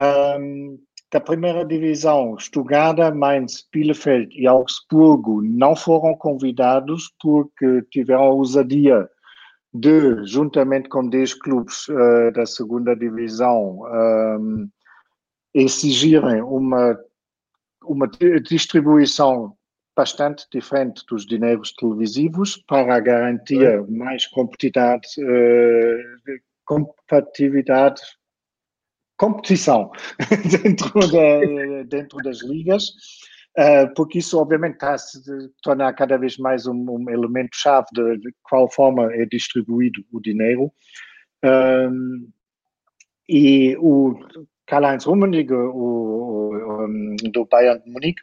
Um, da primeira divisão, Stuttgart, Mainz, Bielefeld e Augsburgo não foram convidados porque tiveram a ousadia de, juntamente com 10 clubes uh, da segunda divisão, um, exigirem uma, uma distribuição bastante diferente dos dinheiros televisivos para garantir mais competitividade, uh, competitividade competição *laughs* dentro, da, dentro das ligas, uh, porque isso obviamente está se tornar cada vez mais um, um elemento-chave de, de, qual forma é distribuído o dinheiro. Um, e o Karl-Heinz Rummenigge, o, o, um, do Bayern de Munique,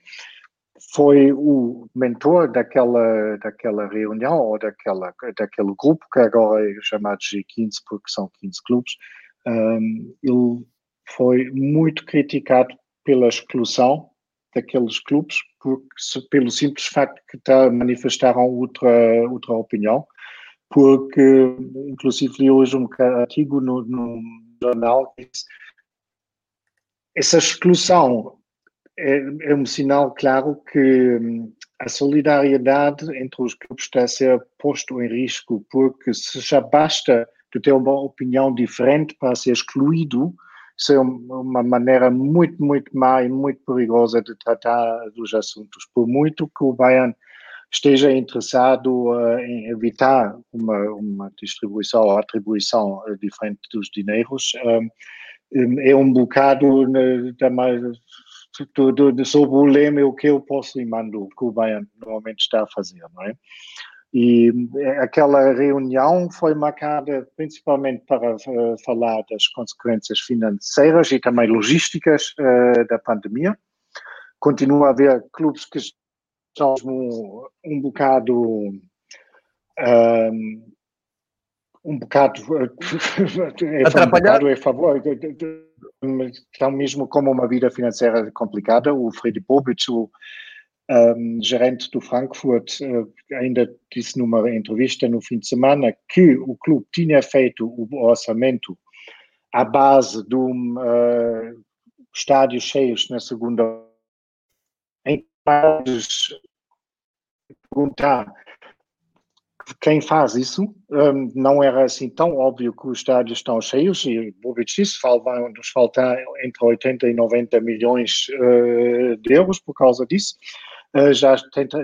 foi o mentor daquela, daquela reunião ou daquela, daquele grupo que agora é chamado G15 porque são 15 clubes. Um, ele foi muito criticado pela exclusão daqueles clubes, porque, pelo simples facto que manifestaram outra, outra opinião, porque, inclusive, li hoje um artigo no, no jornal que diz, essa exclusão é, é, um sinal claro que a solidariedade entre os clubes está a ser posto em risco, porque se já basta de ter uma opinião diferente para ser excluído, isso é uma maneira muito, muito má e muito perigosa de tratar dos assuntos. Por muito que o Bayern esteja interessado uh, em evitar uma, uma distribuição ou atribuição uh, diferente dos dinheiros, um, é um bocado né, do, do, do, sobre o lema o que eu posso e mando, o que o Bayern normalmente está a fazer, não é? E eh, aquela reunião foi marcada principalmente para uh, falar das consequências financeiras e também logísticas uh, da pandemia. Continua a haver clubes que estão um, um bocado. Um, um bocado é, um bocado a favor, estão mesmo como uma vida financeira complicada. O Freddy Bobic, o um, gerente do Frankfurt uh, ainda disse numa entrevista no fim de semana que o clube tinha feito o orçamento à base de um uh, estádio cheios na segunda em perguntar quem faz isso, um, não era assim tão óbvio que os estádios estão cheios, e Bobic disse, vão nos faltar entre 80 e 90 milhões uh, de euros por causa disso. Eh, já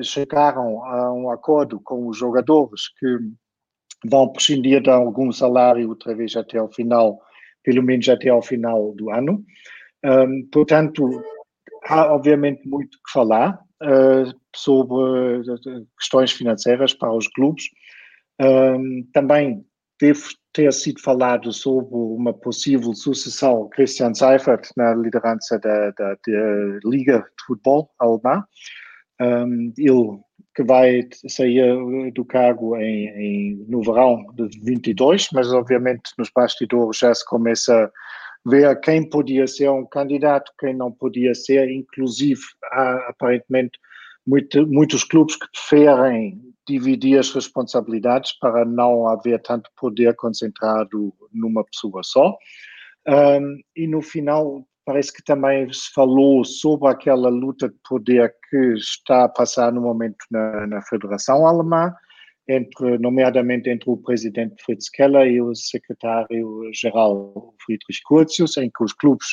chegaram a um acordo com os jogadores que vão prescindir de algum salário outra vez até ao final, pelo menos até ao final do ano. Um, portanto, há obviamente muito que falar uh, sobre uh, questões financeiras para os clubes. Um, também deve ter sido falado sobre uma possível sucessão Christian Seifert na liderança da, da, da Liga de Futebol alemã. Um, ele que vai sair do cargo em, em, no verão de 22, mas obviamente nos bastidores já se começa a ver quem podia ser um candidato, quem não podia ser, inclusive há aparentemente muito, muitos clubes que preferem dividir as responsabilidades para não haver tanto poder concentrado numa pessoa só. Um, e no final parece que também se falou sobre aquela luta de poder que está a passar no momento na, na Federação Alemã, entre, nomeadamente entre o presidente Fritz Keller e o secretário-geral Friedrich Curtius, em que os clubes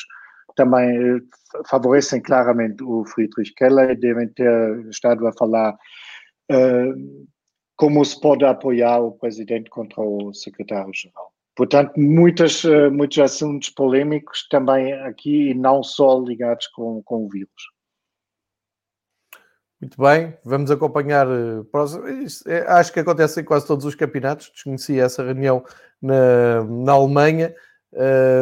também favorecem claramente o Friedrich Keller e devem ter estado a falar uh, como se pode apoiar o presidente contra o secretário-geral. Portanto, muitas, muitos assuntos polêmicos também aqui e não só ligados com, com o vírus. Muito bem, vamos acompanhar. É, acho que acontece em quase todos os campeonatos. Desconheci essa reunião na, na Alemanha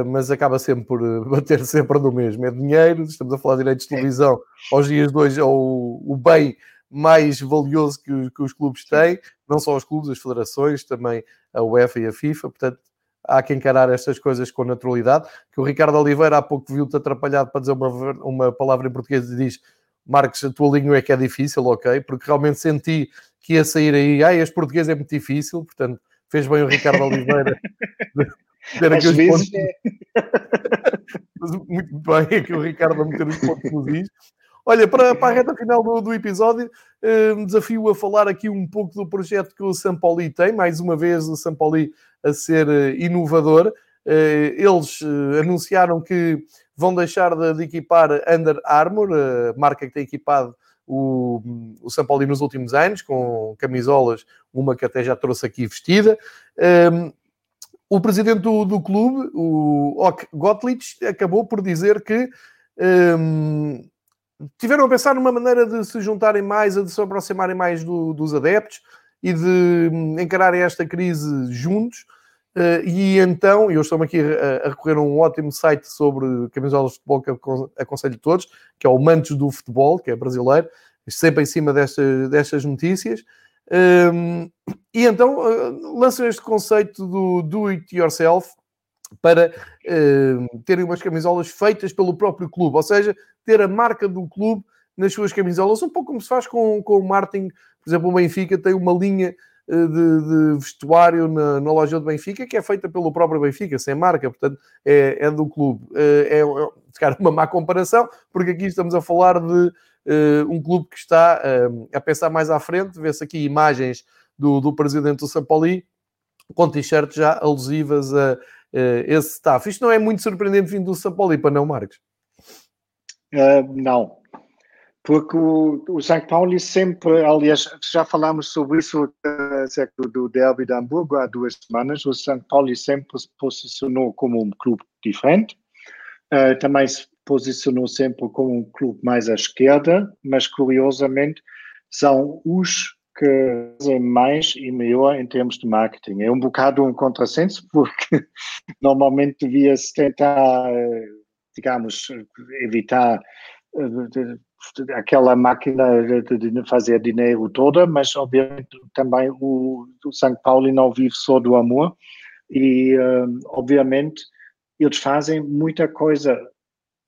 mas acaba sempre por eh, *laughs* bater sempre no mesmo. É dinheiro, estamos a falar de direitos de televisão, aos dias de hoje é o, o bem mais valioso que, que, os clubes têm, não só os clubes, as federações, também a UEFA e a FIFA, portanto há que encarar estas coisas com naturalidade, que o Ricardo Oliveira há pouco viu-te atrapalhado para dizer uma, uma palavra em português e diz Marcos, a tua língua é que é difícil, ok, porque realmente senti que ia sair aí, ah, este português é muito difícil, portanto fez bem o Ricardo Oliveira *laughs* Ter Às vezes pontos... é. Muito bem, aqui o Ricardo a meter os pontos nos is. Olha, para, para a reta final do, do episódio, eh, desafio a falar aqui um pouco do projeto que o Sampoli tem. Mais uma vez, o Sampoli a ser uh, inovador. Uh, eles uh, anunciaram que vão deixar de, equipar Under Armour, a marca que tem equipado o, o Sampoli nos últimos anos, com camisolas, uma que até já trouxe aqui vestida. Um, o presidente do, do clube, o Gottlieb, acabou por dizer que um, tiveram a pensar numa maneira de se juntarem mais, de se aproximarem mais do, dos adeptos e de hum, encararem esta crise juntos. Uh, e então, eu estou aqui a, a, recorrer a um ótimo site sobre camisolas de futebol que aconselho todos, que é o Mantos do Futebol, que é brasileiro, sempre em cima destas, destas notícias. Um, e então uh, lançam este conceito do do it yourself para uh, terem umas camisolas feitas pelo próprio clube, ou seja, ter a marca do clube nas suas camisolas, um pouco como se faz com, com o marketing. Por exemplo, o Benfica tem uma linha de, de, vestuário na, na, loja do Benfica que é feita pelo próprio Benfica, sem marca, portanto é, é do clube. Uh, é, é uma má comparação, porque aqui estamos a falar de uh, um clube que está uh, a pensar mais à frente. Vê-se aqui imagens do, do presidente do São Paulo com t-shirts já alusivas a esse staff. Isto não é muito surpreendente vindo do São Paulo, para não, Marcos? não, porque o, o São Paulo sempre, aliás, já falámos sobre isso uh, do Derby de Hamburgo há duas semanas, o São Paulo sempre se posicionou como um clube diferente, uh, também se posicionou sempre como um clube mais à esquerda, mas curiosamente são os que fazem mais e melhor em termos de marketing. É um bocado um contrassenso, *laughs* porque normalmente devia-se tentar, digamos, evitar eh, aquela máquina de fazer dinheiro toda, mas obviamente também o, o São Paulo não vive só do amor. E eh, obviamente eles fazem muita coisa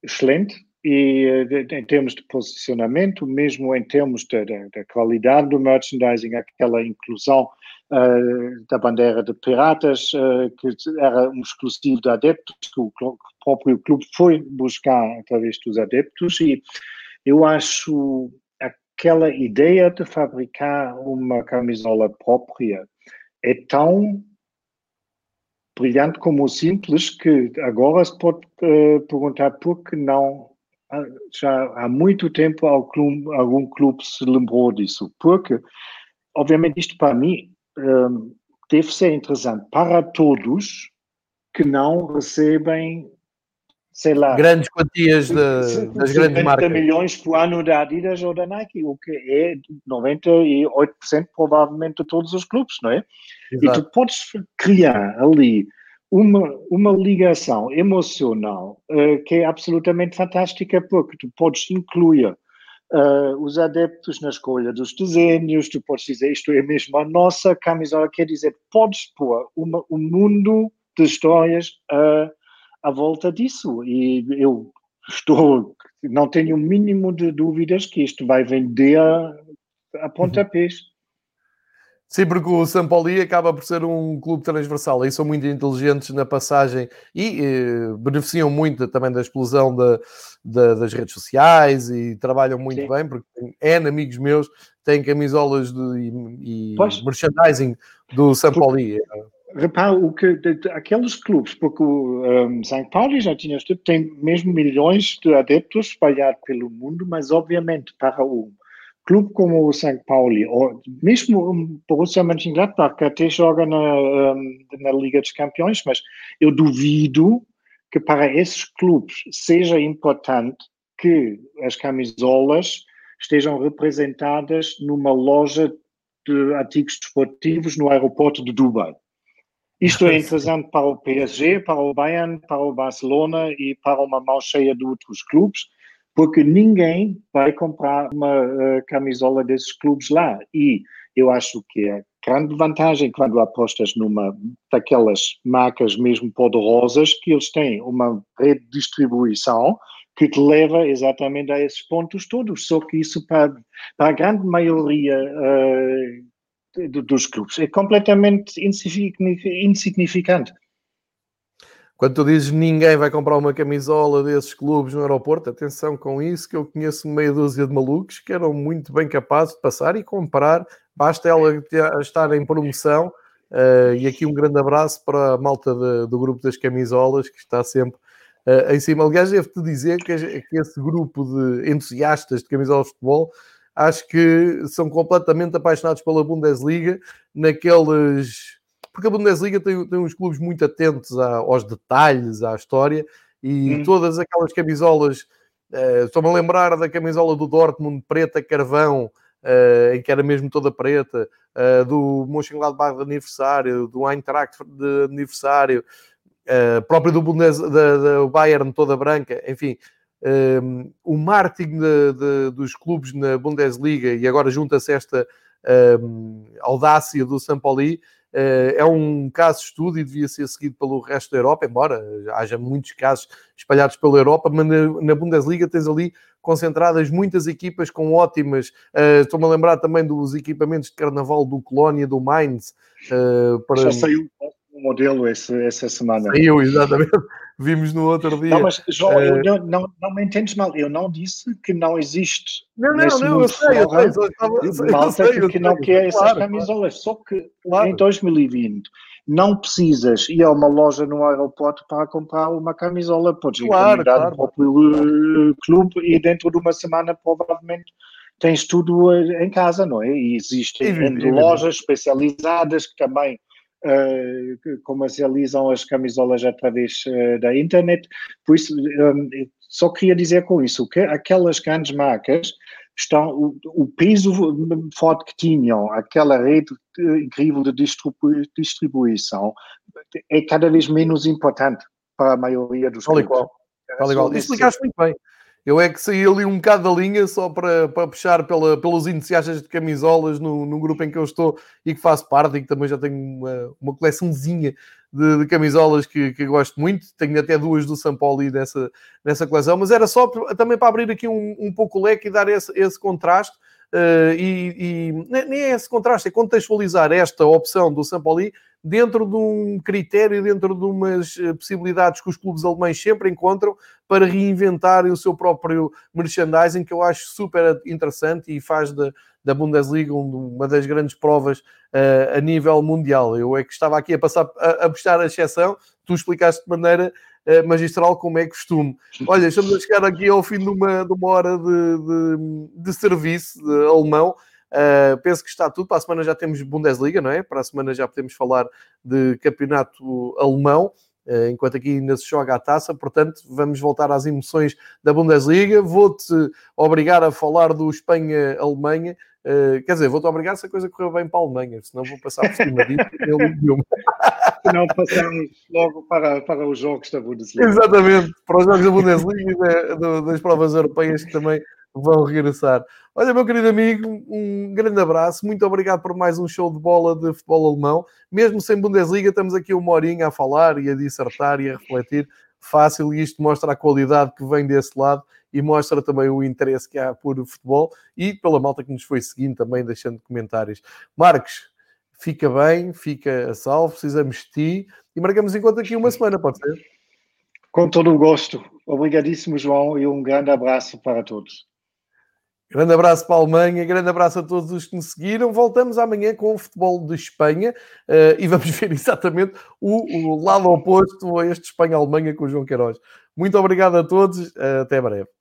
excelente e em termos de posicionamento, mesmo em termos da qualidade do merchandising, aquela inclusão uh, da bandeira de piratas, uh, que era um exclusivo de adeptos, que o próprio clube foi buscar através dos adeptos, e eu acho aquela ideia de fabricar uma camisola própria é tão brilhante como simples que agora se pode uh, perguntar por que não ah, já há muito tempo algum clube se lembrou disso, porque obviamente isto para mim um, deve ser interessante para todos que não recebem sei lá grandes quantias de, das grandes marcas milhões por ano da Adidas ou da Nike, o que é 98% provavelmente de todos os clubes, não é? Exato. E tu podes criar ali uma, uma ligação emocional uh, que é absolutamente fantástica, porque tu podes incluir uh, os adeptos na escolha dos desenhos, tu podes dizer isto é mesmo a nossa camisola, quer dizer, podes pôr uma, um mundo de histórias uh, à volta disso. E eu estou, não tenho o mínimo de dúvidas que isto vai vender a, pontapés. Sim, porque o Sampoli acaba por ser um clube transversal e são muito inteligentes na passagem e eh, beneficiam muito também da explosão da, da, das redes sociais e trabalham muito Sim. bem, porque N amigos meus têm camisolas de, e, e merchandising do Sampoli. Repara o que de, de, aqueles clubes, porque o um, São Paulo já tinha tem mesmo milhões de adeptos espalhados pelo mundo, mas obviamente para um clube como o São Paulo, ou mesmo o Borussia Mönchengladbach, que até joga na, na Liga dos Campeões, mas eu duvido que para esses clubes seja importante que as camisolas estejam representadas numa loja de artigos desportivos no aeroporto de Dubai. Isto é interessante para o PSG, para o Bayern, para o Barcelona e para uma mão cheia de outros clubes, porque ninguém vai comprar uma uh, camisola desses clubes lá. E eu acho que é grande vantagem quando apostas numa daquelas marcas mesmo poderosas que eles têm uma rede de distribuição que te leva exatamente a esses pontos todos. Só que isso para, para a grande maioria uh, dos clubes é completamente insignificante. Quando tu dizes ninguém vai comprar uma camisola desses clubes no aeroporto, atenção com isso, que eu conheço meia dúzia de malucos que eram muito bem capazes de passar e comprar, basta ela estar em promoção. Uh, e aqui um grande abraço para a malta de, do grupo das camisolas, que está sempre uh, em cima. Aliás, devo-te dizer que, que, esse grupo de entusiastas de camisolas de futebol acho que são completamente apaixonados pela Bundesliga, naqueles porque a Bundesliga tem, tem uns clubes muito atentos a, aos detalhes, à história, e hum. todas aquelas camisolas, uh, estou-me a lembrar da camisola do Dortmund, preta carvão, uh, em que era mesmo toda preta, uh, do Mönchengladbach de aniversário, do Eintracht de aniversário, uh, próprio do Bundes, da, da Bayern toda branca, enfim, um, o marketing de, de, dos clubes na Bundesliga, e agora junta-se esta um, audácia do Sampoli, eh, é um caso de estudo e devia ser seguido pelo resto da Europa, embora haja muitos casos espalhados pela Europa, mas na Bundesliga tens ali concentradas muitas equipas com ótimas. Uh, Estou-me a lembrar também dos equipamentos de carnaval do Colónia, do Mainz. Uh, para... Já saiu um modelo esse, essa semana. Saiu, exatamente vimos no outro dia. Não, mas João, uh... não, não, não me entendes mal, eu não disse que não existe. Não, não, não, eu sei, eu sei, eu sei, malta eu sei, que, que não quer essas claro, camisolas, claro. só que claro. em 2020 não precisas ir a uma loja no aeroporto para comprar uma camisola, podes ir claro, claro. no próprio clube e dentro de uma semana provavelmente tens tudo eh, em casa, não é? E existem lojas especializadas que também comercializam as camisolas através uh, da internet. Por isso, um, só queria dizer com isso que aquelas grandes marcas estão o, o, peso forte que tinham, aquela rede incrível de distribu distribuição, é cada vez menos importante para a maioria dos Tal igual. Tal igual. Explicaste muito bem. Eu é que saí ali um bocado da linha só para, para puxar pela, pelos entusiastas de camisolas no, no grupo em que eu estou e que faço parte e que também já tenho uma, uma coleçãozinha de, de camisolas que, que gosto muito. Tenho até duas do São Paulo nessa, nessa coleção, mas era só também para abrir aqui um, um pouco o leque e dar esse, esse contraste. Uh, e, e, nem é esse contraste, é contextualizar esta opção do Paulo dentro de um critério, dentro de umas eh, possibilidades que os clubes alemães sempre encontram para reinventarem o seu próprio merchandising, que eu acho super interessante e faz da, da Bundesliga uma das grandes provas uh, a nível mundial. Eu é que estava aqui a passar a, a prestar a exceção, tu explicaste de maneira magistral como é costume. Olha, estamos a chegar aqui ao fim de uma, de uma hora de, de, de serviço de alemão. Uh, penso que está tudo. Para a semana já temos Bundesliga, não é? Para a semana já podemos falar de campeonato alemão, uh, enquanto aqui ainda se joga a taça. Portanto, vamos voltar às emoções da Bundesliga. Vou-te obrigar a falar do Espanha-Alemanha. Uh, quer dizer, vou-te obrigar se a coisa correu bem para a Alemanha, senão vou passar por cima disso. *laughs* Senão passamos logo para, para os jogos da Bundesliga. Exatamente, para os jogos da Bundesliga e das provas europeias que também vão regressar. Olha, meu querido amigo, um grande abraço. Muito obrigado por mais um show de bola de futebol alemão. Mesmo sem Bundesliga, estamos aqui uma horinha a falar e a dissertar e a refletir. Fácil, e isto mostra a qualidade que vem desse lado e mostra também o interesse que há por futebol e pela malta que nos foi seguindo também, deixando comentários. Marcos, fica bem, fica a salvo, precisamos de ti e marcamos enquanto aqui uma semana, pode ser? Com todo o gosto. Obrigadíssimo, João, e um grande abraço para todos. Grande abraço para a Alemanha, grande abraço a todos os que nos seguiram. Voltamos amanhã com o futebol de Espanha uh, e vamos *laughs* ver exatamente o, o lado oposto a este Espanha-Alemanha com o João Queiroz. Muito obrigado a todos, uh, até breve.